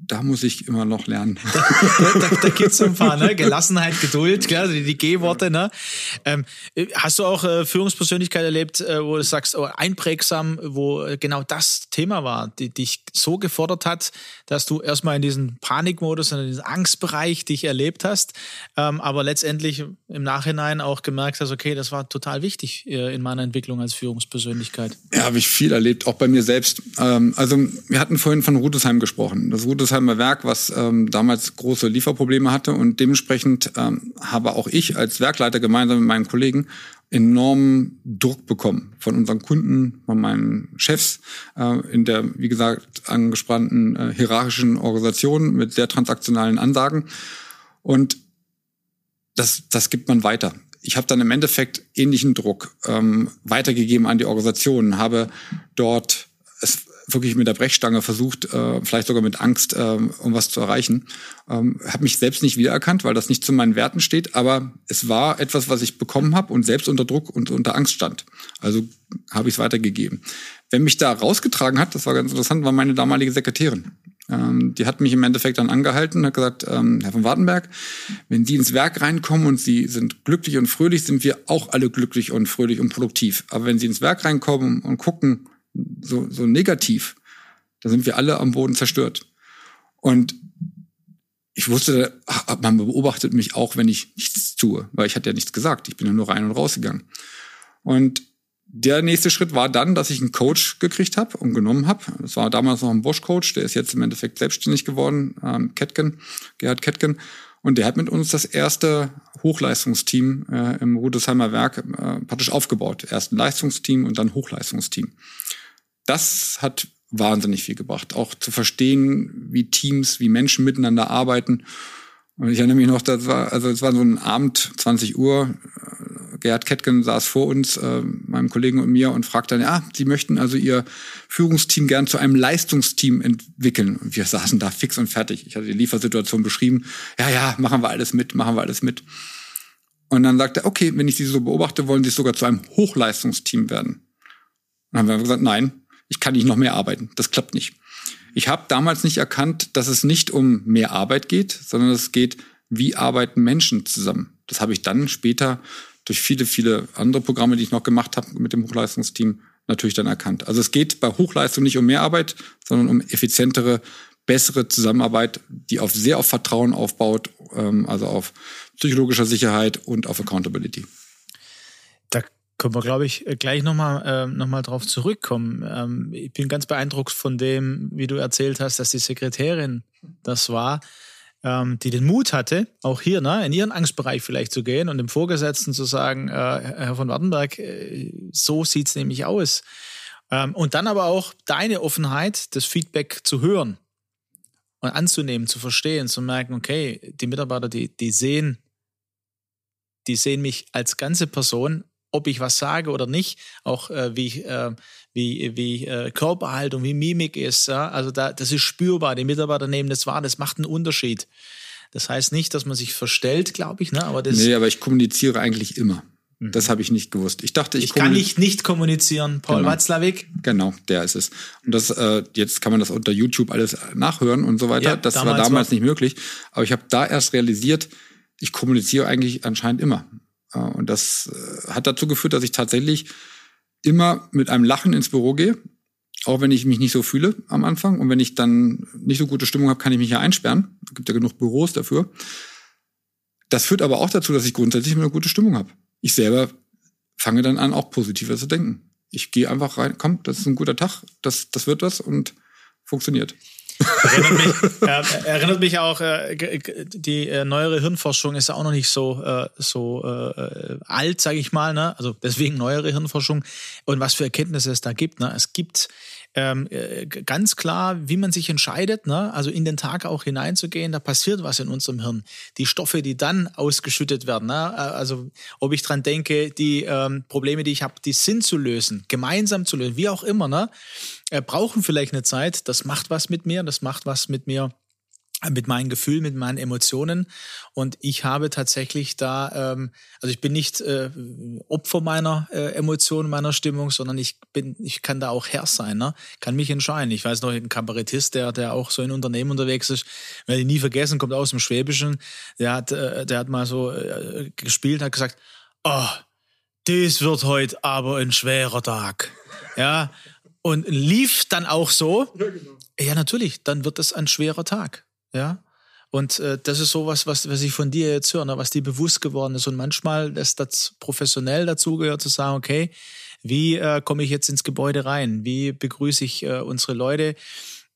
da muss ich immer noch lernen. *laughs* da, da, da gibt's ein paar, ne? Gelassenheit, Geduld, klar, die, die G-Worte, ne? Ähm, hast du auch äh, Führungspersönlichkeit erlebt, äh, wo du sagst, oh, einprägsam, wo äh, genau das Thema war, die dich so gefordert hat, dass du erstmal in diesen Panikmodus, in diesen Angstbereich dich erlebt hast, ähm, aber letztendlich im Nachhinein auch gemerkt hast, okay, das war total wichtig äh, in meiner Entwicklung als Führungspersönlichkeit. Ja, habe ich viel erlebt, auch bei mir selbst. Ähm, also wir hatten vorhin von Rudesheim gesprochen. Das Rudesheim Rüdesheimer Werk, was ähm, damals große Lieferprobleme hatte. Und dementsprechend ähm, habe auch ich als Werkleiter gemeinsam mit meinen Kollegen enormen Druck bekommen von unseren Kunden, von meinen Chefs äh, in der, wie gesagt, angespannten äh, hierarchischen Organisation mit sehr transaktionalen Ansagen. Und das, das gibt man weiter. Ich habe dann im Endeffekt ähnlichen Druck ähm, weitergegeben an die Organisation, habe dort es wirklich mit der Brechstange versucht, äh, vielleicht sogar mit Angst, äh, um was zu erreichen. Ähm, habe mich selbst nicht wiedererkannt, weil das nicht zu meinen Werten steht, aber es war etwas, was ich bekommen habe und selbst unter Druck und unter Angst stand. Also habe ich es weitergegeben. Wer mich da rausgetragen hat, das war ganz interessant, war meine damalige Sekretärin. Ähm, die hat mich im Endeffekt dann angehalten und hat gesagt, ähm, Herr von Wartenberg, wenn Sie ins Werk reinkommen und Sie sind glücklich und fröhlich, sind wir auch alle glücklich und fröhlich und produktiv. Aber wenn Sie ins Werk reinkommen und gucken, so, so negativ, da sind wir alle am Boden zerstört. Und ich wusste, man beobachtet mich auch, wenn ich nichts tue, weil ich hatte ja nichts gesagt. Ich bin ja nur rein und rausgegangen. Und der nächste Schritt war dann, dass ich einen Coach gekriegt habe und genommen habe. Das war damals noch ein Bosch-Coach, der ist jetzt im Endeffekt selbstständig geworden, ähm, Ketken, Gerhard Ketken. Und der hat mit uns das erste Hochleistungsteam äh, im Rudesheimer Werk äh, praktisch aufgebaut. Erst ein Leistungsteam und dann Hochleistungsteam das hat wahnsinnig viel gebracht. Auch zu verstehen, wie Teams, wie Menschen miteinander arbeiten. Und ich erinnere mich noch, das war, also es war so ein Abend, 20 Uhr. Gerhard Kettgen saß vor uns, äh, meinem Kollegen und mir, und fragte dann, ja, Sie möchten also Ihr Führungsteam gern zu einem Leistungsteam entwickeln. Und wir saßen da fix und fertig. Ich hatte die Liefersituation beschrieben. Ja, ja, machen wir alles mit, machen wir alles mit. Und dann sagte er, okay, wenn ich Sie so beobachte, wollen Sie sogar zu einem Hochleistungsteam werden. Dann haben wir gesagt, nein, ich kann nicht noch mehr arbeiten. Das klappt nicht. Ich habe damals nicht erkannt, dass es nicht um mehr Arbeit geht, sondern es geht, wie arbeiten Menschen zusammen. Das habe ich dann später durch viele, viele andere Programme, die ich noch gemacht habe mit dem Hochleistungsteam, natürlich dann erkannt. Also es geht bei Hochleistung nicht um mehr Arbeit, sondern um effizientere, bessere Zusammenarbeit, die auf sehr auf Vertrauen aufbaut, ähm, also auf psychologischer Sicherheit und auf Accountability. Können wir, glaube ich, gleich nochmal äh, noch mal drauf zurückkommen. Ähm, ich bin ganz beeindruckt von dem, wie du erzählt hast, dass die Sekretärin das war, ähm, die den Mut hatte, auch hier ne, in ihren Angstbereich vielleicht zu gehen und dem Vorgesetzten zu sagen, äh, Herr von Wartenberg, äh, so sieht's nämlich aus. Ähm, und dann aber auch deine Offenheit, das Feedback zu hören und anzunehmen, zu verstehen, zu merken, okay, die Mitarbeiter, die, die sehen, die sehen mich als ganze Person ob ich was sage oder nicht, auch äh, wie, äh, wie, wie äh, Körperhaltung, wie Mimik ist. Ja? Also da, das ist spürbar. Die Mitarbeiter nehmen das wahr, das macht einen Unterschied. Das heißt nicht, dass man sich verstellt, glaube ich, ne? aber das. Nee, aber ich kommuniziere eigentlich immer. Mhm. Das habe ich nicht gewusst. Ich dachte, ich, ich kann nicht nicht kommunizieren. Paul genau. Watzlawick. Genau, der ist es. Und das äh, jetzt kann man das unter YouTube alles nachhören und so weiter. Ja, das damals war damals war nicht möglich. Aber ich habe da erst realisiert, ich kommuniziere eigentlich anscheinend immer. Und das äh, hat dazu geführt, dass ich tatsächlich immer mit einem Lachen ins Büro gehe, auch wenn ich mich nicht so fühle am Anfang. Und wenn ich dann nicht so gute Stimmung habe, kann ich mich ja einsperren. Es gibt ja genug Büros dafür. Das führt aber auch dazu, dass ich grundsätzlich immer eine gute Stimmung habe. Ich selber fange dann an, auch positiver zu denken. Ich gehe einfach rein, komm, das ist ein guter Tag, das, das wird was und funktioniert. Erinnert mich, äh, erinnert mich auch, äh, die äh, neuere Hirnforschung ist auch noch nicht so, äh, so äh, alt, sage ich mal. Ne? Also deswegen neuere Hirnforschung. Und was für Erkenntnisse es da gibt. Ne? Es gibt ähm, äh, ganz klar, wie man sich entscheidet, ne? also in den Tag auch hineinzugehen, da passiert was in unserem Hirn. Die Stoffe, die dann ausgeschüttet werden, ne? Äh, also ob ich dran denke, die ähm, Probleme, die ich habe, die sind zu lösen, gemeinsam zu lösen, wie auch immer, ne? Äh, brauchen vielleicht eine Zeit, das macht was mit mir, das macht was mit mir mit meinen Gefühlen, mit meinen Emotionen. Und ich habe tatsächlich da, ähm, also ich bin nicht äh, Opfer meiner äh, Emotionen, meiner Stimmung, sondern ich bin, ich kann da auch Herr sein, ne? Kann mich entscheiden. Ich weiß noch, ein Kabarettist, der, der auch so in Unternehmen unterwegs ist, werde ich nie vergessen, kommt aus dem Schwäbischen, der hat, äh, der hat mal so äh, gespielt, hat gesagt, oh, das wird heute aber ein schwerer Tag. Ja. Und lief dann auch so. Ja, genau. ja natürlich, dann wird es ein schwerer Tag. Ja. Und äh, das ist sowas, was, was ich von dir jetzt höre, ne, was dir bewusst geworden ist. Und manchmal ist das professionell dazugehört, zu sagen, okay, wie äh, komme ich jetzt ins Gebäude rein? Wie begrüße ich äh, unsere Leute?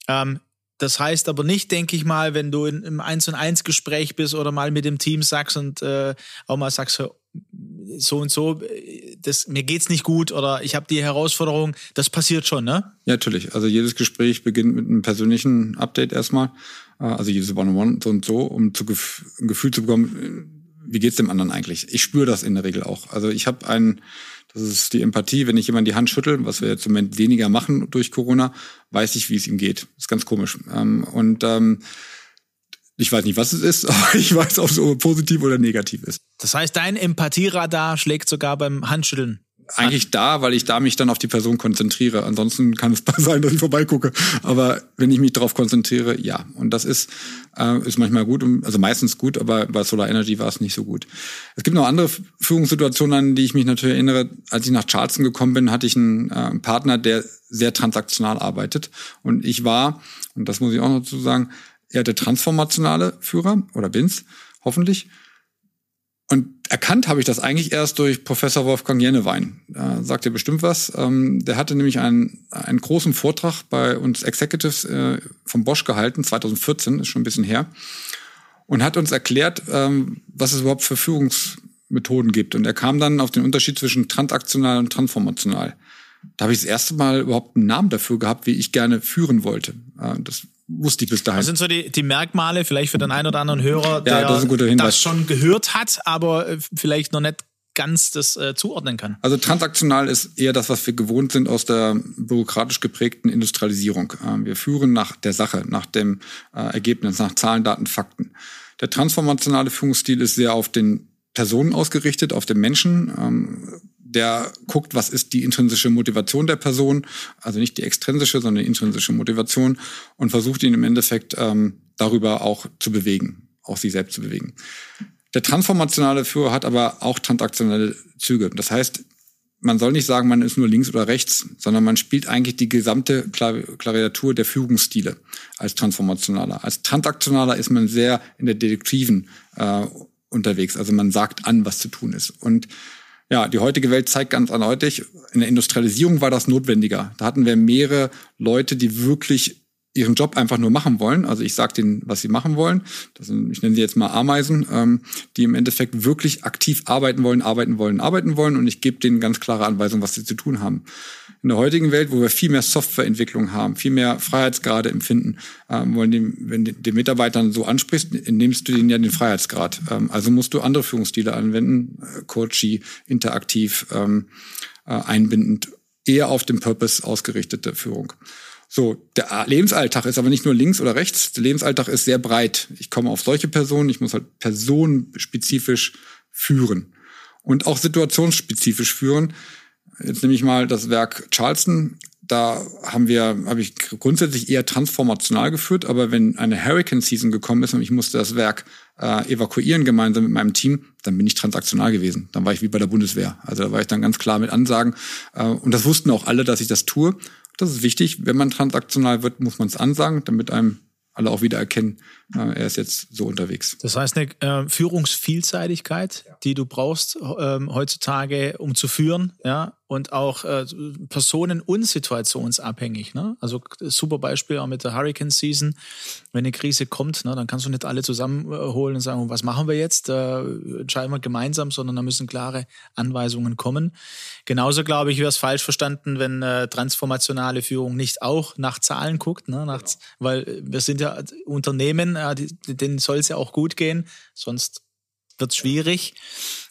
Ähm, das heißt aber nicht, denke ich mal, wenn du in, im Eins und Eins Gespräch bist oder mal mit dem Team sagst und äh, auch mal sagst, so und so, das, mir geht's nicht gut oder ich habe die Herausforderung, das passiert schon, ne? Ja, natürlich. Also jedes Gespräch beginnt mit einem persönlichen Update erstmal also jedes One-on-One so und so, um zu ein Gefühl zu bekommen, wie geht's dem anderen eigentlich? Ich spüre das in der Regel auch. Also ich habe einen, das ist die Empathie, wenn ich jemand die Hand schüttel, was wir jetzt im Moment weniger machen durch Corona, weiß ich, wie es ihm geht. Ist ganz komisch. Ähm, und ähm, ich weiß nicht, was es ist, *laughs* aber ich weiß, ob es positiv oder negativ ist. Das heißt, dein Empathieradar schlägt sogar beim Handschütteln eigentlich da, weil ich da mich dann auf die Person konzentriere. Ansonsten kann es *laughs* sein, dass ich vorbeigucke. Aber wenn ich mich darauf konzentriere, ja. Und das ist, äh, ist manchmal gut, also meistens gut, aber bei Solar Energy war es nicht so gut. Es gibt noch andere Führungssituationen, an die ich mich natürlich erinnere. Als ich nach Charleston gekommen bin, hatte ich einen äh, Partner, der sehr transaktional arbeitet. Und ich war, und das muss ich auch noch dazu sagen, eher der transformationale Führer oder bin's, hoffentlich. Und erkannt habe ich das eigentlich erst durch Professor Wolfgang Jennewein. Da sagt ihr bestimmt was. Ähm, der hatte nämlich einen, einen großen Vortrag bei uns Executives äh, vom Bosch gehalten, 2014, ist schon ein bisschen her, und hat uns erklärt, ähm, was es überhaupt für Führungsmethoden gibt. Und er kam dann auf den Unterschied zwischen transaktional und transformational. Da habe ich das erste Mal überhaupt einen Namen dafür gehabt, wie ich gerne führen wollte. Äh, das wusste ich bis dahin. Was sind so die, die Merkmale vielleicht für den einen oder anderen Hörer, der ja, das, das, schon gehört hat, aber äh, vielleicht noch nicht ganz das äh, zuordnen kann? Also transaktional ist eher das, was wir gewohnt sind aus der bürokratisch geprägten Industrialisierung. Ähm, wir führen nach der Sache, nach dem äh, Ergebnis, nach Zahlen, Daten, Fakten. Der transformationale Führungsstil ist sehr auf den Personen ausgerichtet, auf den Menschen. Ähm, der guckt, was ist die intrinsische Motivation der Person, also nicht die extrinsische, sondern die intrinsische Motivation und versucht ihn im Endeffekt ähm, darüber auch zu bewegen, auch sich selbst zu bewegen. Der transformationale Führer hat aber auch transaktionelle Züge. Das heißt, man soll nicht sagen, man ist nur links oder rechts, sondern man spielt eigentlich die gesamte Klaviatur der Führungsstile als transformationaler. Als transaktionaler ist man sehr in der Detektiven äh, unterwegs. Also man sagt an, was zu tun ist. Und ja, die heutige Welt zeigt ganz eindeutig, in der Industrialisierung war das notwendiger. Da hatten wir mehrere Leute, die wirklich ihren Job einfach nur machen wollen. Also ich sage denen, was sie machen wollen. Das sind, ich nenne sie jetzt mal Ameisen, ähm, die im Endeffekt wirklich aktiv arbeiten wollen, arbeiten wollen, arbeiten wollen. Und ich gebe denen ganz klare Anweisungen, was sie zu tun haben. In der heutigen Welt, wo wir viel mehr Softwareentwicklung haben, viel mehr Freiheitsgrade empfinden, ähm, wollen die, wenn du den Mitarbeitern so ansprichst, nimmst du denen ja den Freiheitsgrad. Ähm, also musst du andere Führungsstile anwenden, äh, coachy, interaktiv, ähm, äh, einbindend, eher auf den Purpose ausgerichtete Führung. So, der Lebensalltag ist aber nicht nur links oder rechts, der Lebensalltag ist sehr breit. Ich komme auf solche Personen, ich muss halt personenspezifisch führen und auch situationsspezifisch führen. Jetzt nehme ich mal das Werk Charleston. Da haben wir, habe ich grundsätzlich eher transformational geführt, aber wenn eine Hurricane Season gekommen ist und ich musste das Werk äh, evakuieren gemeinsam mit meinem Team, dann bin ich transaktional gewesen. Dann war ich wie bei der Bundeswehr. Also da war ich dann ganz klar mit Ansagen. Äh, und das wussten auch alle, dass ich das tue. Das ist wichtig. Wenn man transaktional wird, muss man es ansagen, damit einem alle auch wieder erkennen, er ist jetzt so unterwegs. Das heißt eine äh, Führungsvielseitigkeit, ja. die du brauchst ähm, heutzutage, um zu führen, ja, und auch äh, personen- und situationsabhängig. Ne? Also super Beispiel auch mit der Hurricane Season. Wenn eine Krise kommt, ne, dann kannst du nicht alle zusammenholen und sagen, was machen wir jetzt? Äh, entscheiden wir gemeinsam, sondern da müssen klare Anweisungen kommen. Genauso glaube ich, wäre es falsch verstanden, wenn äh, transformationale Führung nicht auch nach Zahlen guckt, ne? nach, genau. weil wir sind ja Unternehmen, äh, denen soll es ja auch gut gehen, sonst wird schwierig.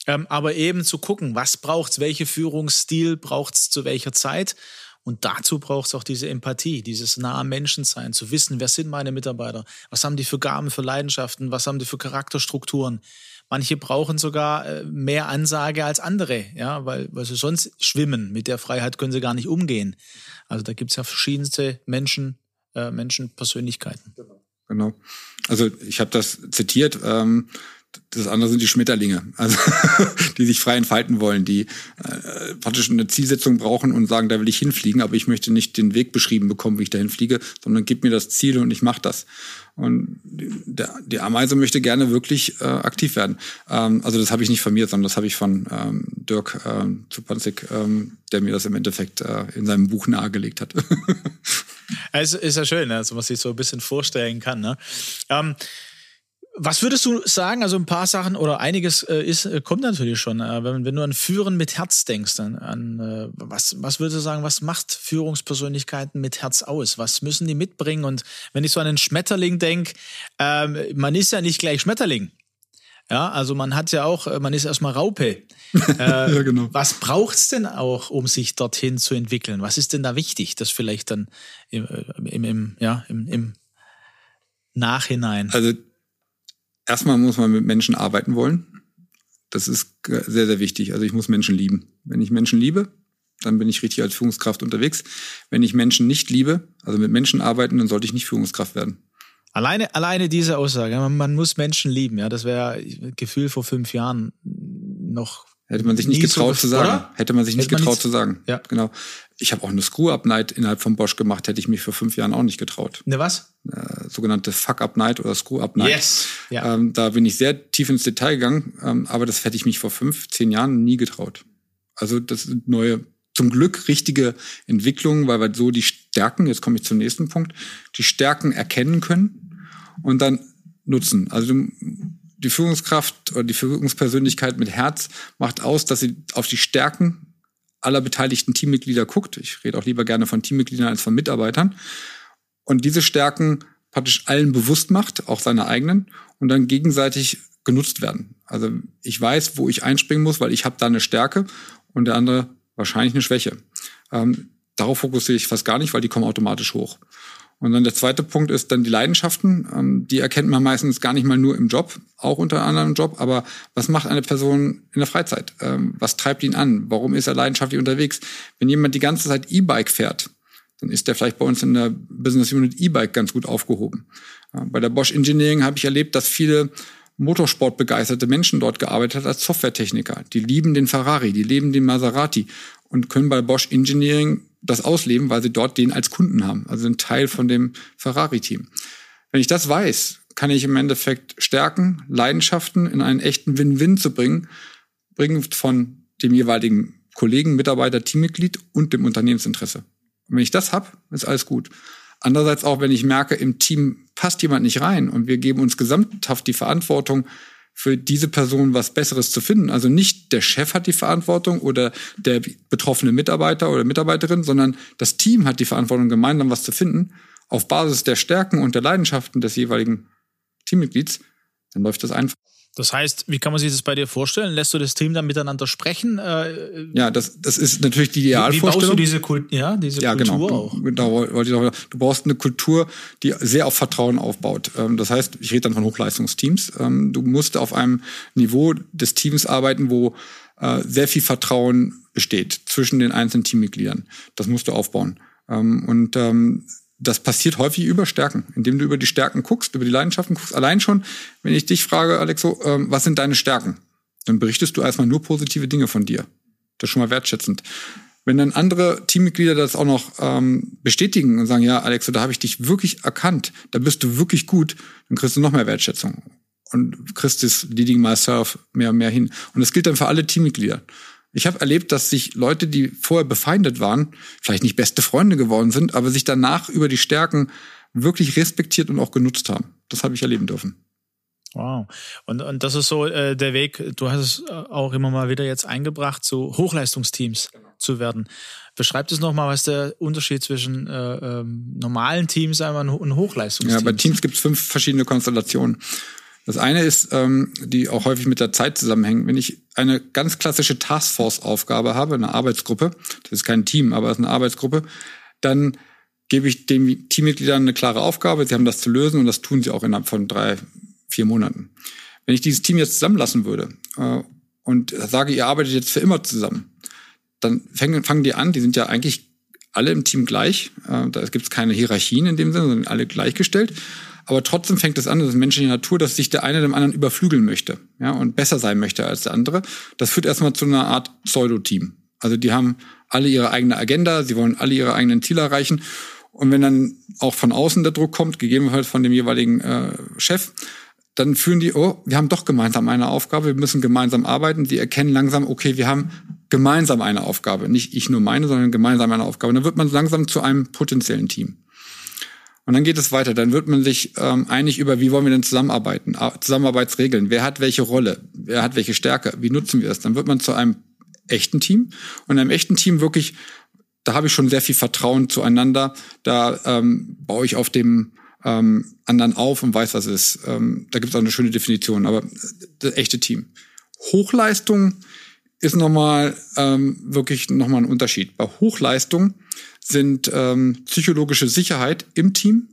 Ähm, aber eben zu gucken, was braucht's, welche Führungsstil braucht's zu welcher Zeit. Und dazu braucht es auch diese Empathie, dieses nahe Menschensein, zu wissen, wer sind meine Mitarbeiter, was haben die für Gaben, für Leidenschaften, was haben die für Charakterstrukturen. Manche brauchen sogar äh, mehr Ansage als andere, ja, weil, weil sie sonst schwimmen. Mit der Freiheit können sie gar nicht umgehen. Also da gibt es ja verschiedenste Menschen, äh, Menschenpersönlichkeiten. Genau. Also ich habe das zitiert. Ähm, das andere sind die Schmetterlinge, also *laughs* die sich frei entfalten wollen, die äh, praktisch eine Zielsetzung brauchen und sagen, da will ich hinfliegen, aber ich möchte nicht den Weg beschrieben bekommen, wie ich dahin fliege, sondern gib mir das Ziel und ich mache das. Und der, die Ameise möchte gerne wirklich äh, aktiv werden. Ähm, also das habe ich nicht von mir, sondern das habe ich von ähm, Dirk ähm, Zupanzig, ähm, der mir das im Endeffekt äh, in seinem Buch nahegelegt hat. *laughs* Es ist ja schön, also was ich so ein bisschen vorstellen kann. Ne? Ähm, was würdest du sagen? Also ein paar Sachen oder einiges äh, ist, äh, kommt natürlich schon. Äh, wenn, wenn, du an Führen mit Herz denkst, dann an äh, was, was würdest du sagen, was macht Führungspersönlichkeiten mit Herz aus? Was müssen die mitbringen? Und wenn ich so an einen Schmetterling denke, ähm, man ist ja nicht gleich Schmetterling. Ja, also man hat ja auch, äh, man ist erstmal Raupe. *laughs* Äh, ja, genau. Was braucht's denn auch, um sich dorthin zu entwickeln? Was ist denn da wichtig, das vielleicht dann im, im, im ja, im, im Nachhinein? Also erstmal muss man mit Menschen arbeiten wollen. Das ist sehr, sehr wichtig. Also ich muss Menschen lieben. Wenn ich Menschen liebe, dann bin ich richtig als Führungskraft unterwegs. Wenn ich Menschen nicht liebe, also mit Menschen arbeiten, dann sollte ich nicht Führungskraft werden. Alleine, alleine diese Aussage, man, man muss Menschen lieben, ja, das wäre Gefühl vor fünf Jahren noch Hätte man sich nicht getraut so, zu sagen. Oder? Hätte man sich nicht getraut nicht... zu sagen. Ja. Genau. Ich habe auch eine Screw-Up-Night innerhalb von Bosch gemacht, hätte ich mich vor fünf Jahren auch nicht getraut. Ne was? Äh, sogenannte Fuck-Up-Night oder Screw-Up-Night. Yes. Ja. Ähm, da bin ich sehr tief ins Detail gegangen, ähm, aber das hätte ich mich vor fünf, zehn Jahren nie getraut. Also das sind neue, zum Glück richtige Entwicklungen, weil wir so die Stärken, jetzt komme ich zum nächsten Punkt, die Stärken erkennen können und dann nutzen. Also die Führungskraft oder die Führungspersönlichkeit mit Herz macht aus, dass sie auf die Stärken aller beteiligten Teammitglieder guckt. Ich rede auch lieber gerne von Teammitgliedern als von Mitarbeitern. Und diese Stärken praktisch allen bewusst macht, auch seine eigenen, und dann gegenseitig genutzt werden. Also ich weiß, wo ich einspringen muss, weil ich habe da eine Stärke und der andere wahrscheinlich eine Schwäche. Ähm, darauf fokussiere ich fast gar nicht, weil die kommen automatisch hoch. Und dann der zweite Punkt ist dann die Leidenschaften. Ähm, die erkennt man meistens gar nicht mal nur im Job, auch unter anderem im Job. Aber was macht eine Person in der Freizeit? Ähm, was treibt ihn an? Warum ist er leidenschaftlich unterwegs? Wenn jemand die ganze Zeit E-Bike fährt, dann ist der vielleicht bei uns in der Business Unit E-Bike ganz gut aufgehoben. Bei der Bosch Engineering habe ich erlebt, dass viele Motorsportbegeisterte Menschen dort gearbeitet hat als Softwaretechniker. Die lieben den Ferrari, die lieben den Maserati und können bei Bosch Engineering das ausleben, weil sie dort den als Kunden haben, also ein Teil von dem Ferrari-Team. Wenn ich das weiß, kann ich im Endeffekt Stärken, Leidenschaften in einen echten Win-Win zu bringen, bringen von dem jeweiligen Kollegen, Mitarbeiter, Teammitglied und dem Unternehmensinteresse. Und wenn ich das habe, ist alles gut. Andererseits auch, wenn ich merke, im Team passt jemand nicht rein und wir geben uns gesamthaft die Verantwortung, für diese Person was Besseres zu finden. Also nicht der Chef hat die Verantwortung oder der betroffene Mitarbeiter oder Mitarbeiterin, sondern das Team hat die Verantwortung, gemeinsam was zu finden, auf Basis der Stärken und der Leidenschaften des jeweiligen Teammitglieds, dann läuft das einfach. Das heißt, wie kann man sich das bei dir vorstellen? Lässt du das Team dann miteinander sprechen? Äh, ja, das, das ist natürlich die Idealvorstellung. Wie baust du diese, Kult ja, diese ja, Kultur genau. auch? Da wollte ich auch, du brauchst eine Kultur, die sehr auf Vertrauen aufbaut. Ähm, das heißt, ich rede dann von Hochleistungsteams. Ähm, du musst auf einem Niveau des Teams arbeiten, wo äh, sehr viel Vertrauen besteht zwischen den einzelnen Teammitgliedern. Das musst du aufbauen. Ähm, und das passiert häufig über Stärken, indem du über die Stärken guckst, über die Leidenschaften guckst. Allein schon, wenn ich dich frage, Alexo, ähm, was sind deine Stärken? Dann berichtest du erstmal nur positive Dinge von dir. Das ist schon mal wertschätzend. Wenn dann andere Teammitglieder das auch noch ähm, bestätigen und sagen, ja, Alex, da habe ich dich wirklich erkannt, da bist du wirklich gut, dann kriegst du noch mehr Wertschätzung und kriegst das Leading Myself mehr und mehr hin. Und das gilt dann für alle Teammitglieder. Ich habe erlebt, dass sich Leute, die vorher befeindet waren, vielleicht nicht beste Freunde geworden sind, aber sich danach über die Stärken wirklich respektiert und auch genutzt haben. Das habe ich erleben dürfen. Wow. Und, und das ist so äh, der Weg, du hast es äh, auch immer mal wieder jetzt eingebracht, zu Hochleistungsteams zu werden. Beschreib das nochmal, was der Unterschied zwischen äh, ähm, normalen Teams und Hochleistungsteams Ja, bei Teams gibt es fünf verschiedene Konstellationen. Das eine ist, ähm, die auch häufig mit der Zeit zusammenhängt. Wenn ich eine ganz klassische Taskforce-Aufgabe habe, eine Arbeitsgruppe, das ist kein Team, aber es ist eine Arbeitsgruppe, dann gebe ich den Teammitgliedern eine klare Aufgabe, sie haben das zu lösen und das tun sie auch innerhalb von drei, vier Monaten. Wenn ich dieses Team jetzt zusammenlassen würde äh, und sage, ihr arbeitet jetzt für immer zusammen, dann fangen, fangen die an, die sind ja eigentlich alle im Team gleich, äh, da gibt es keine Hierarchien in dem Sinne, sondern alle gleichgestellt. Aber trotzdem fängt es an, das ist menschliche Natur, dass sich der eine dem anderen überflügeln möchte ja, und besser sein möchte als der andere. Das führt erstmal zu einer Art Pseudo-Team. Also die haben alle ihre eigene Agenda, sie wollen alle ihre eigenen Ziele erreichen. Und wenn dann auch von außen der Druck kommt, gegebenenfalls von dem jeweiligen äh, Chef, dann fühlen die, oh, wir haben doch gemeinsam eine Aufgabe, wir müssen gemeinsam arbeiten. Die erkennen langsam, okay, wir haben gemeinsam eine Aufgabe. Nicht ich nur meine, sondern gemeinsam eine Aufgabe. Und dann wird man langsam zu einem potenziellen Team. Und dann geht es weiter. Dann wird man sich ähm, einig über, wie wollen wir denn zusammenarbeiten? Zusammenarbeitsregeln. Wer hat welche Rolle? Wer hat welche Stärke? Wie nutzen wir es? Dann wird man zu einem echten Team. Und in einem echten Team wirklich, da habe ich schon sehr viel Vertrauen zueinander. Da ähm, baue ich auf dem ähm, anderen auf und weiß, was es ist. Ähm, da gibt es auch eine schöne Definition, aber das echte Team. Hochleistung ist nochmal ähm, wirklich nochmal ein Unterschied. Bei Hochleistung sind ähm, psychologische Sicherheit im Team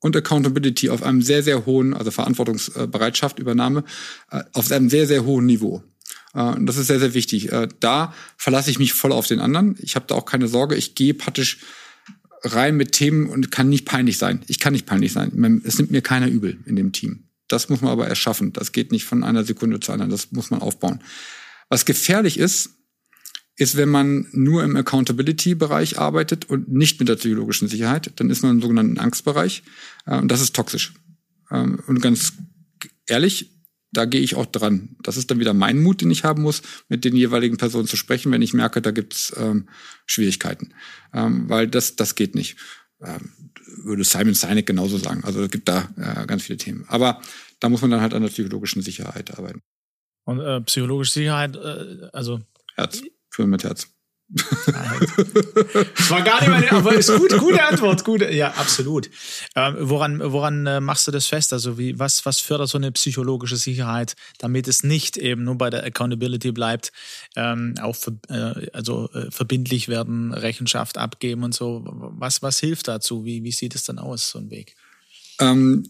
und Accountability auf einem sehr, sehr hohen, also Verantwortungsbereitschaft, Übernahme, äh, auf einem sehr, sehr hohen Niveau. Äh, das ist sehr, sehr wichtig. Äh, da verlasse ich mich voll auf den anderen. Ich habe da auch keine Sorge. Ich gehe praktisch rein mit Themen und kann nicht peinlich sein. Ich kann nicht peinlich sein. Es nimmt mir keiner übel in dem Team. Das muss man aber erschaffen. Das geht nicht von einer Sekunde zu einer. Das muss man aufbauen. Was gefährlich ist, ist, wenn man nur im Accountability-Bereich arbeitet und nicht mit der psychologischen Sicherheit, dann ist man im sogenannten Angstbereich. Äh, und das ist toxisch. Ähm, und ganz ehrlich, da gehe ich auch dran. Das ist dann wieder mein Mut, den ich haben muss, mit den jeweiligen Personen zu sprechen, wenn ich merke, da gibt's ähm, Schwierigkeiten. Ähm, weil das, das geht nicht. Ähm, würde Simon Sinek genauso sagen. Also es gibt da äh, ganz viele Themen. Aber da muss man dann halt an der psychologischen Sicherheit arbeiten. Und äh, psychologische Sicherheit, äh, also Herz, führen mit Herz. Das *laughs* war gar nicht meine, aber ist gut, gute Antwort, gute, ja, absolut. Ähm, woran, woran äh, machst du das fest? Also wie, was, was fördert so eine psychologische Sicherheit, damit es nicht eben nur bei der Accountability bleibt, ähm, auch für, äh, also äh, verbindlich werden, Rechenschaft abgeben und so. Was, was hilft dazu? Wie, wie sieht es dann aus, so ein Weg? Ähm,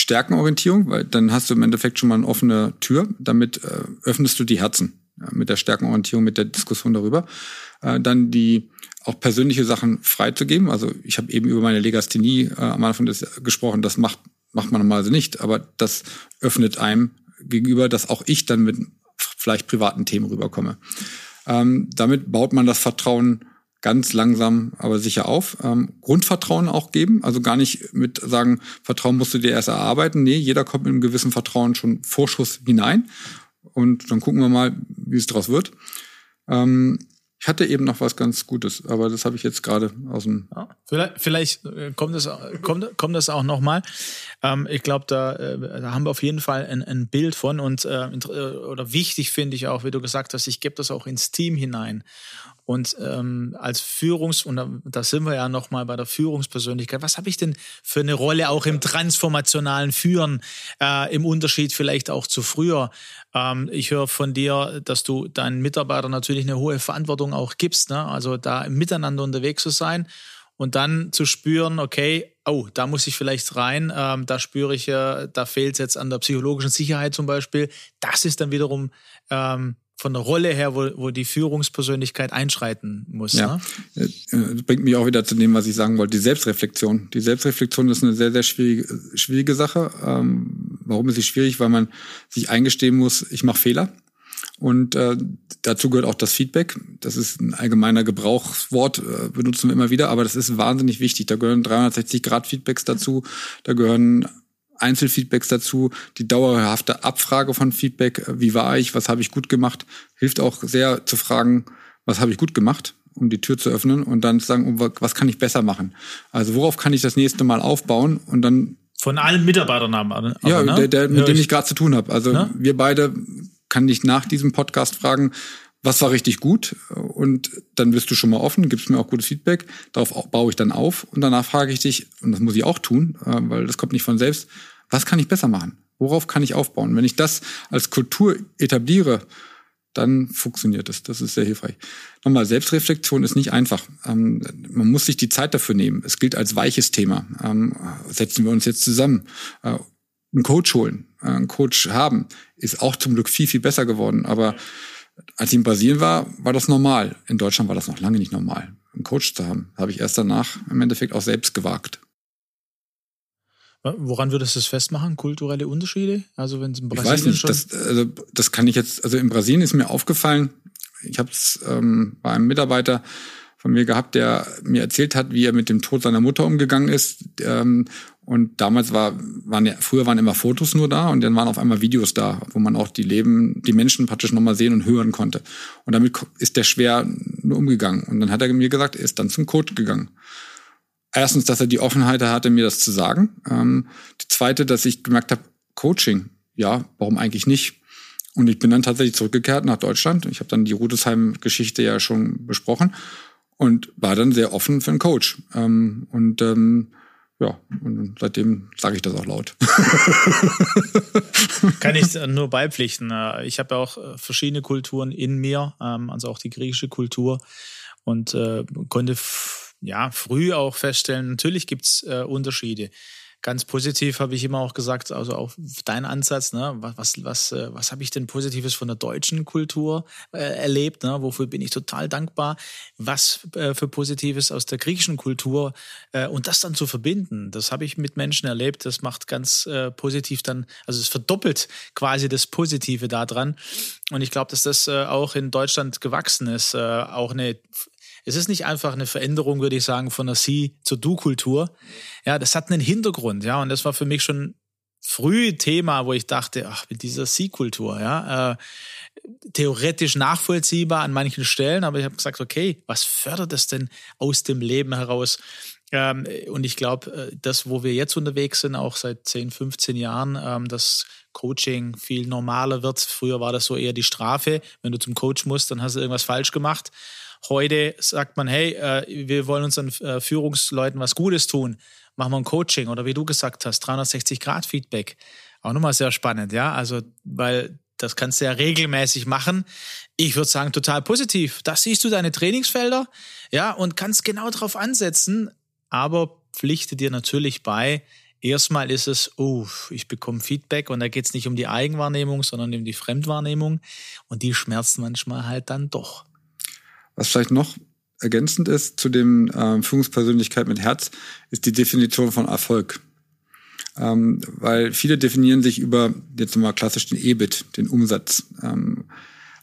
Stärkenorientierung, weil dann hast du im Endeffekt schon mal eine offene Tür. Damit äh, öffnest du die Herzen mit der Stärkenorientierung, mit der Diskussion darüber. Äh, dann die auch persönliche Sachen freizugeben. Also ich habe eben über meine Legasthenie äh, am Anfang des, gesprochen. Das macht, macht man normalerweise nicht, aber das öffnet einem gegenüber, dass auch ich dann mit vielleicht privaten Themen rüberkomme. Ähm, damit baut man das Vertrauen ganz langsam, aber sicher auf. Ähm, Grundvertrauen auch geben, also gar nicht mit sagen, Vertrauen musst du dir erst erarbeiten. Nee, jeder kommt mit einem gewissen Vertrauen schon Vorschuss hinein und dann gucken wir mal, wie es draus wird. Ähm, ich hatte eben noch was ganz Gutes, aber das habe ich jetzt gerade aus dem. Ja, vielleicht, vielleicht äh, kommt das, kommt, kommt das auch nochmal. Ähm, ich glaube, da, äh, da haben wir auf jeden Fall ein, ein Bild von und äh, äh oder wichtig finde ich auch, wie du gesagt hast, ich gebe das auch ins Team hinein. Und ähm, als Führungs- und da, da sind wir ja nochmal bei der Führungspersönlichkeit, was habe ich denn für eine Rolle auch im transformationalen Führen, äh, im Unterschied vielleicht auch zu früher? Ähm, ich höre von dir, dass du deinen Mitarbeitern natürlich eine hohe Verantwortung auch gibst, ne? also da miteinander unterwegs zu sein und dann zu spüren, okay, oh, da muss ich vielleicht rein, ähm, da spüre ich, äh, da fehlt es jetzt an der psychologischen Sicherheit zum Beispiel. Das ist dann wiederum ähm, von der Rolle her, wo, wo die Führungspersönlichkeit einschreiten muss. Ja. Ne? Das bringt mich auch wieder zu dem, was ich sagen wollte, die Selbstreflexion. Die Selbstreflexion ist eine sehr, sehr schwierige, schwierige Sache. Ähm, warum ist sie schwierig? Weil man sich eingestehen muss, ich mache Fehler. Und äh, dazu gehört auch das Feedback. Das ist ein allgemeiner Gebrauchswort, äh, benutzen wir immer wieder, aber das ist wahnsinnig wichtig. Da gehören 360-Grad-Feedbacks dazu, da gehören Einzelfeedbacks dazu, die dauerhafte Abfrage von Feedback, wie war ich, was habe ich gut gemacht, hilft auch sehr zu fragen, was habe ich gut gemacht, um die Tür zu öffnen und dann zu sagen, was kann ich besser machen? Also worauf kann ich das nächste Mal aufbauen und dann von allen Mitarbeitern haben. Aber, ja, ne? der, der, mit dem ich gerade zu tun habe. Also ne? wir beide kann dich nach diesem Podcast fragen, was war richtig gut und dann bist du schon mal offen, gibst mir auch gutes Feedback, darauf baue ich dann auf und danach frage ich dich, und das muss ich auch tun, äh, weil das kommt nicht von selbst, was kann ich besser machen? Worauf kann ich aufbauen? Wenn ich das als Kultur etabliere, dann funktioniert es. Das ist sehr hilfreich. Nochmal, Selbstreflexion ist nicht einfach. Ähm, man muss sich die Zeit dafür nehmen. Es gilt als weiches Thema. Ähm, setzen wir uns jetzt zusammen. Äh, einen Coach holen, äh, einen Coach haben, ist auch zum Glück viel, viel besser geworden. Aber als ich in Brasilien war, war das normal. In Deutschland war das noch lange nicht normal, einen Coach zu haben. Habe ich erst danach im Endeffekt auch selbst gewagt. Woran würdest du es festmachen? Kulturelle Unterschiede? Also wenn es in Brasilien ich weiß nicht, schon das, also, das kann ich jetzt, also in Brasilien ist mir aufgefallen, ich habe es ähm, bei einem Mitarbeiter von mir gehabt, der mir erzählt hat, wie er mit dem Tod seiner Mutter umgegangen ist. Ähm, und damals war, waren ja, früher waren immer Fotos nur da und dann waren auf einmal Videos da, wo man auch die Leben, die Menschen praktisch nochmal sehen und hören konnte. Und damit ist der schwer nur umgegangen. Und dann hat er mir gesagt, er ist dann zum Coach gegangen erstens, dass er die Offenheit hatte, mir das zu sagen. Ähm, die zweite, dass ich gemerkt habe, Coaching, ja, warum eigentlich nicht? Und ich bin dann tatsächlich zurückgekehrt nach Deutschland. Ich habe dann die Rudesheim-Geschichte ja schon besprochen und war dann sehr offen für einen Coach. Ähm, und ähm, ja, und seitdem sage ich das auch laut. *laughs* Kann ich *laughs* nur beipflichten. Äh, ich habe ja auch äh, verschiedene Kulturen in mir, ähm, also auch die griechische Kultur und äh, konnte ja, früh auch feststellen, natürlich gibt's Unterschiede. Ganz positiv habe ich immer auch gesagt, also auch dein Ansatz, ne? was, was, was, äh, was habe ich denn Positives von der deutschen Kultur äh, erlebt? Ne? Wofür bin ich total dankbar? Was äh, für Positives aus der griechischen Kultur äh, und das dann zu verbinden, das habe ich mit Menschen erlebt. Das macht ganz äh, positiv dann, also es verdoppelt quasi das Positive daran. Und ich glaube, dass das äh, auch in Deutschland gewachsen ist, äh, auch eine es ist nicht einfach eine Veränderung, würde ich sagen, von der Sie- zur Du-Kultur. Ja, das hat einen Hintergrund, ja, und das war für mich schon früh Thema, wo ich dachte, ach, mit dieser Sie-Kultur, ja, äh, theoretisch nachvollziehbar an manchen Stellen, aber ich habe gesagt, okay, was fördert das denn aus dem Leben heraus? Ähm, und ich glaube, äh, das, wo wir jetzt unterwegs sind, auch seit 10, 15 Jahren, ähm, dass Coaching viel normaler wird. Früher war das so eher die Strafe. Wenn du zum Coach musst, dann hast du irgendwas falsch gemacht. Heute sagt man, hey, äh, wir wollen unseren äh, Führungsleuten was Gutes tun. Machen wir ein Coaching oder wie du gesagt hast, 360-Grad-Feedback. Auch nochmal sehr spannend, ja. Also, weil das kannst du ja regelmäßig machen. Ich würde sagen, total positiv. Da siehst du deine Trainingsfelder, ja, und kannst genau drauf ansetzen, aber pflichte dir natürlich bei, Erstmal ist es, oh, ich bekomme Feedback und da geht es nicht um die Eigenwahrnehmung, sondern um die Fremdwahrnehmung und die schmerzt manchmal halt dann doch. Was vielleicht noch ergänzend ist zu dem äh, Führungspersönlichkeit mit Herz, ist die Definition von Erfolg. Ähm, weil viele definieren sich über, jetzt mal klassisch den EBIT, den Umsatz. Ähm,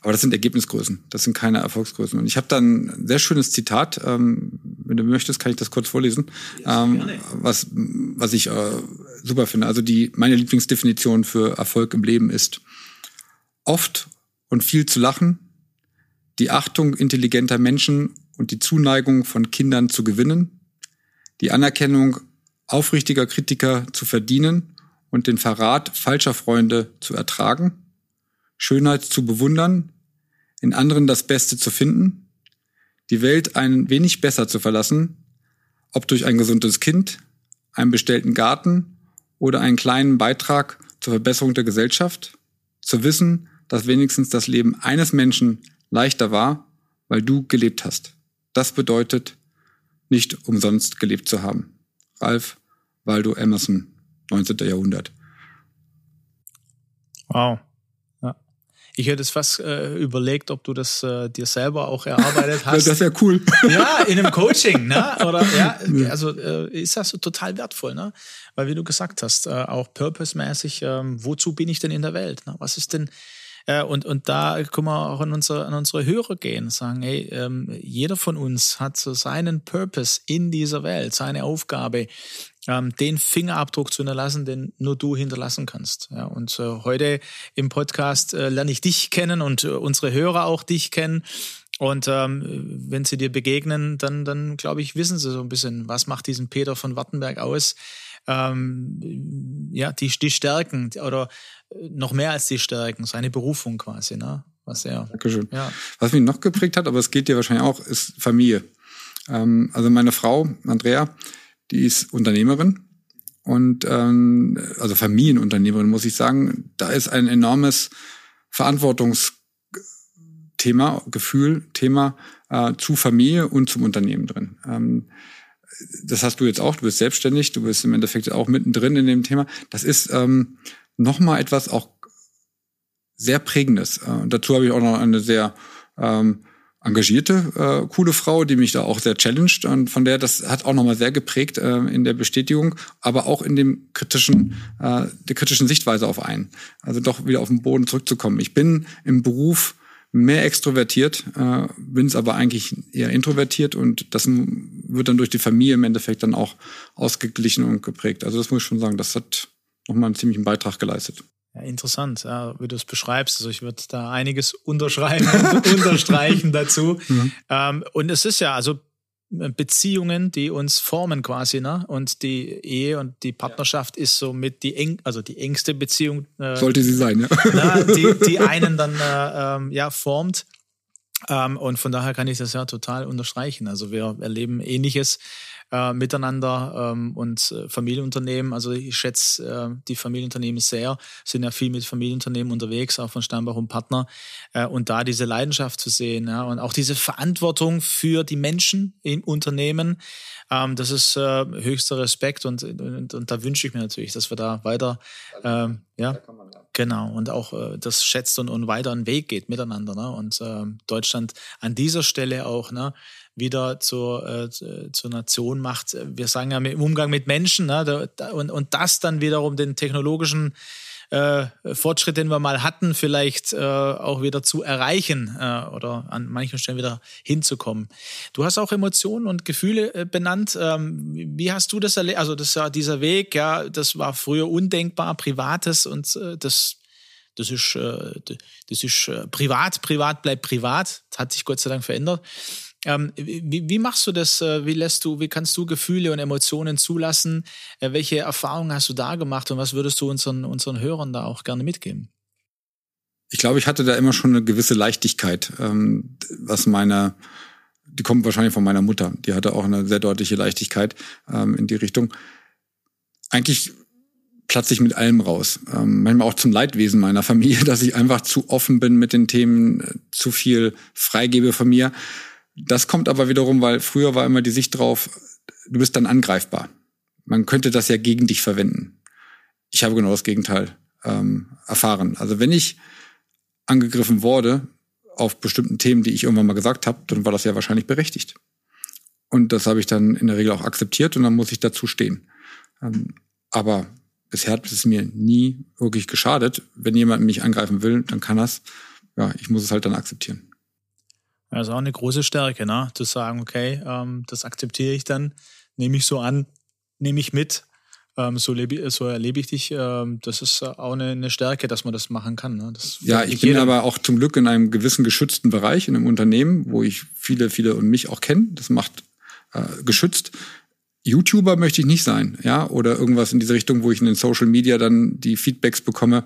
aber das sind Ergebnisgrößen, das sind keine Erfolgsgrößen. Und ich habe da ein sehr schönes Zitat, ähm, wenn du möchtest, kann ich das kurz vorlesen, ähm, was, was ich äh, super finde. Also die, meine Lieblingsdefinition für Erfolg im Leben ist, oft und viel zu lachen, die Achtung intelligenter Menschen und die Zuneigung von Kindern zu gewinnen, die Anerkennung aufrichtiger Kritiker zu verdienen und den Verrat falscher Freunde zu ertragen, Schönheit zu bewundern, in anderen das Beste zu finden, die Welt ein wenig besser zu verlassen, ob durch ein gesundes Kind, einen bestellten Garten oder einen kleinen Beitrag zur Verbesserung der Gesellschaft, zu wissen, dass wenigstens das Leben eines Menschen leichter war, weil du gelebt hast. Das bedeutet, nicht umsonst gelebt zu haben. Ralph Waldo Emerson, 19. Jahrhundert. Wow. Ja. Ich hätte es fast äh, überlegt, ob du das äh, dir selber auch erarbeitet *laughs* hast. das wäre cool. *laughs* Ja, in einem Coaching, ne? Oder ja, also äh, ist das total wertvoll, ne? Weil wie du gesagt hast, äh, auch purpose-mäßig, ähm, wozu bin ich denn in der Welt? Ne? Was ist denn Äh, und, und da können wir auch an unsere, an unsere Hörer gehen sagen, hey, ähm, jeder von uns hat so seinen Purpose in dieser Welt, seine Aufgabe, ähm, den Fingerabdruck zu hinterlassen, den nur du hinterlassen kannst. Ja, und äh, heute im Podcast äh, lerne ich dich kennen und äh, unsere Hörer auch dich kennen. Und ähm, wenn sie dir begegnen, dann, dann glaube ich, wissen sie so ein bisschen, was macht diesen Peter von Wartenberg aus. Ähm, ja, die, die Stärken oder noch mehr als die Stärken, seine Berufung quasi, ne? Was er. Dankeschön. Ja. Was mich noch geprägt hat, aber es geht dir wahrscheinlich auch, ist Familie. Ähm, also meine Frau, Andrea, die ist Unternehmerin und ähm, also Familienunternehmerin, muss ich sagen. Da ist ein enormes Verantwortungsthema, Gefühl, Thema äh, zu Familie und zum Unternehmen drin. Ähm, das hast du jetzt auch, du bist selbstständig, du bist im Endeffekt auch mittendrin in dem Thema. Das ist ähm, nochmal etwas auch sehr Prägendes. Äh, dazu habe ich auch noch eine sehr ähm, engagierte, äh, coole Frau, die mich da auch sehr challenged und von der das hat auch nochmal sehr geprägt äh, in der Bestätigung, aber auch in dem kritischen, äh, der kritischen Sichtweise auf einen. Also doch wieder auf den Boden zurückzukommen. Ich bin im Beruf mehr extrovertiert, äh, bin es aber eigentlich eher introvertiert und das wird dann durch die Familie im Endeffekt dann auch ausgeglichen und geprägt. Also das muss ich schon sagen, das hat nochmal einen ziemlichen Beitrag geleistet. Ja, interessant, ja, wie du es beschreibst. Also ich würde da einiges unterschreiben *laughs* und unterstreichen dazu. Mhm. Ähm, und es ist ja, also Beziehungen, die uns formen quasi, ne? Und die Ehe und die Partnerschaft ist somit die eng, also die engste Beziehung. Äh, Sollte sie sein, ja. *laughs* Na, *laughs* die, die einen dann äh, ähm, ja formt. Ähm, und von daher kann ich das ja total unterstreichen. Also wir erleben Ähnliches äh, miteinander ähm, und äh, Familienunternehmen. Also ich schätze äh, die Familienunternehmen sehr, sind ja viel mit Familienunternehmen unterwegs, auch von Steinbach und Partner. Äh, und da diese Leidenschaft zu sehen ja, und auch diese Verantwortung für die Menschen im Unternehmen, ähm, das ist äh, höchster Respekt und, und, und da wünsche ich mir natürlich, dass wir da weiter, ähm, ja, Genau, und auch äh, das schätzt und, und weiter einen Weg geht miteinander. Ne? Und äh, Deutschland an dieser Stelle auch ne, wieder zur, äh, zur Nation macht. Wir sagen ja im Umgang mit Menschen ne, da, und, und das dann wiederum den technologischen äh, Fortschritt, den wir mal hatten, vielleicht äh, auch wieder zu erreichen äh, oder an manchen Stellen wieder hinzukommen. Du hast auch Emotionen und Gefühle äh, benannt. Ähm, wie hast du das erlebt? Also das ja dieser Weg, ja, das war früher undenkbar, privates und äh, das das ist, äh, das ist äh, privat, privat bleibt privat. Das hat sich Gott sei Dank verändert. Ähm, wie, wie, machst du das? Äh, wie lässt du, wie kannst du Gefühle und Emotionen zulassen? Äh, welche Erfahrungen hast du da gemacht und was würdest du unseren, unseren Hörern da auch gerne mitgeben? Ich glaube, ich hatte da immer schon eine gewisse Leichtigkeit, ähm, was meine, die kommt wahrscheinlich von meiner Mutter. Die hatte auch eine sehr deutliche Leichtigkeit ähm, in die Richtung. Eigentlich platze ich mit allem raus. Ähm, manchmal auch zum Leidwesen meiner Familie, *laughs* dass ich einfach zu offen bin mit den Themen, äh, zu viel freigebe von mir. Das kommt aber wiederum, weil früher war immer die Sicht drauf, du bist dann angreifbar. Man könnte das ja gegen dich verwenden. Ich habe genau das Gegenteil ähm, erfahren. Also wenn ich angegriffen wurde auf bestimmten Themen, die ich irgendwann mal gesagt habe, dann war das ja wahrscheinlich berechtigt. Und das habe ich dann in der Regel auch akzeptiert und dann muss ich dazu stehen. Ähm, aber bisher hat es mir nie wirklich geschadet. Wenn jemand mich angreifen will, dann kann das. Ja, ich muss es halt dann akzeptieren. Also auch eine große Stärke, ne? Zu sagen, okay, ähm, das akzeptiere ich dann, nehme ich so an, nehme ich mit, ähm, so, lebe, so erlebe ich dich. Ähm, das ist auch eine, eine, Stärke, dass man das machen kann. Ne? Das ja, ich bin aber auch zum Glück in einem gewissen geschützten Bereich, in einem Unternehmen, wo ich viele, viele und mich auch kenne. Das macht äh, geschützt. YouTuber möchte ich nicht sein, ja, oder irgendwas in diese Richtung, wo ich in den Social Media dann die Feedbacks bekomme,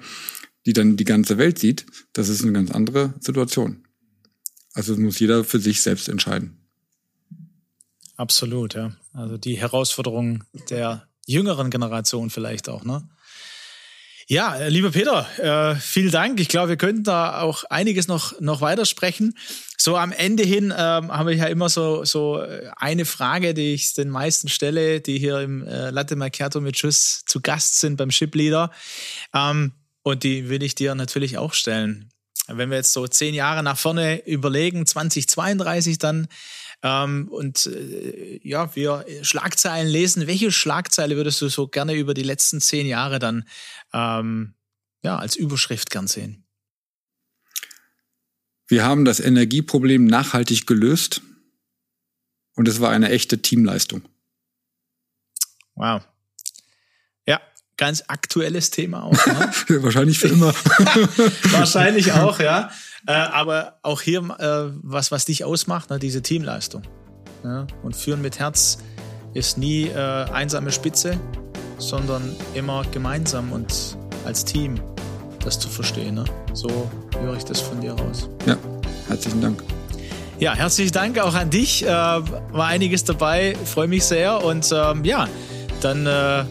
die dann die ganze Welt sieht. Das ist eine ganz andere Situation. Also muss jeder für sich selbst entscheiden. Absolut, ja. Also die Herausforderung der jüngeren Generation vielleicht auch, ne? Ja, äh, lieber Peter, äh, vielen Dank. Ich glaube, wir könnten da auch einiges noch, noch weitersprechen. So am Ende hin ähm, habe ich ja immer so, so äh, eine Frage, die ich den meisten stelle, die hier im äh, Latte Macchiato mit Schuss zu Gast sind beim Shipleader. Ähm, und die will ich dir natürlich auch stellen. Wenn wir jetzt so zehn Jahre nach vorne überlegen, 2032 dann, ähm, und äh, ja, wir Schlagzeilen lesen, welche Schlagzeile würdest du so gerne über die letzten zehn Jahre dann ähm, ja, als Überschrift gern sehen? Wir haben das Energieproblem nachhaltig gelöst und es war eine echte Teamleistung. Wow. Ganz aktuelles Thema auch. Ne? *laughs* Wahrscheinlich für immer. *laughs* Wahrscheinlich *laughs* auch, ja. Äh, aber auch hier, äh, was, was dich ausmacht, ne, diese Teamleistung. Und Führen mit Herz ist nie äh, einsame Spitze, sondern immer gemeinsam und als Team das zu verstehen. Ne? So höre ich das von dir raus. Ja, herzlichen Dank. Ja, herzlichen Dank auch an dich. Äh, war einiges dabei, freue mich sehr. Und ähm, ja, dann äh,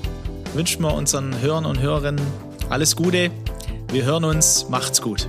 wünschen wir unseren Hörern und Hörerinnen alles Gute. Wir hören uns, macht's gut.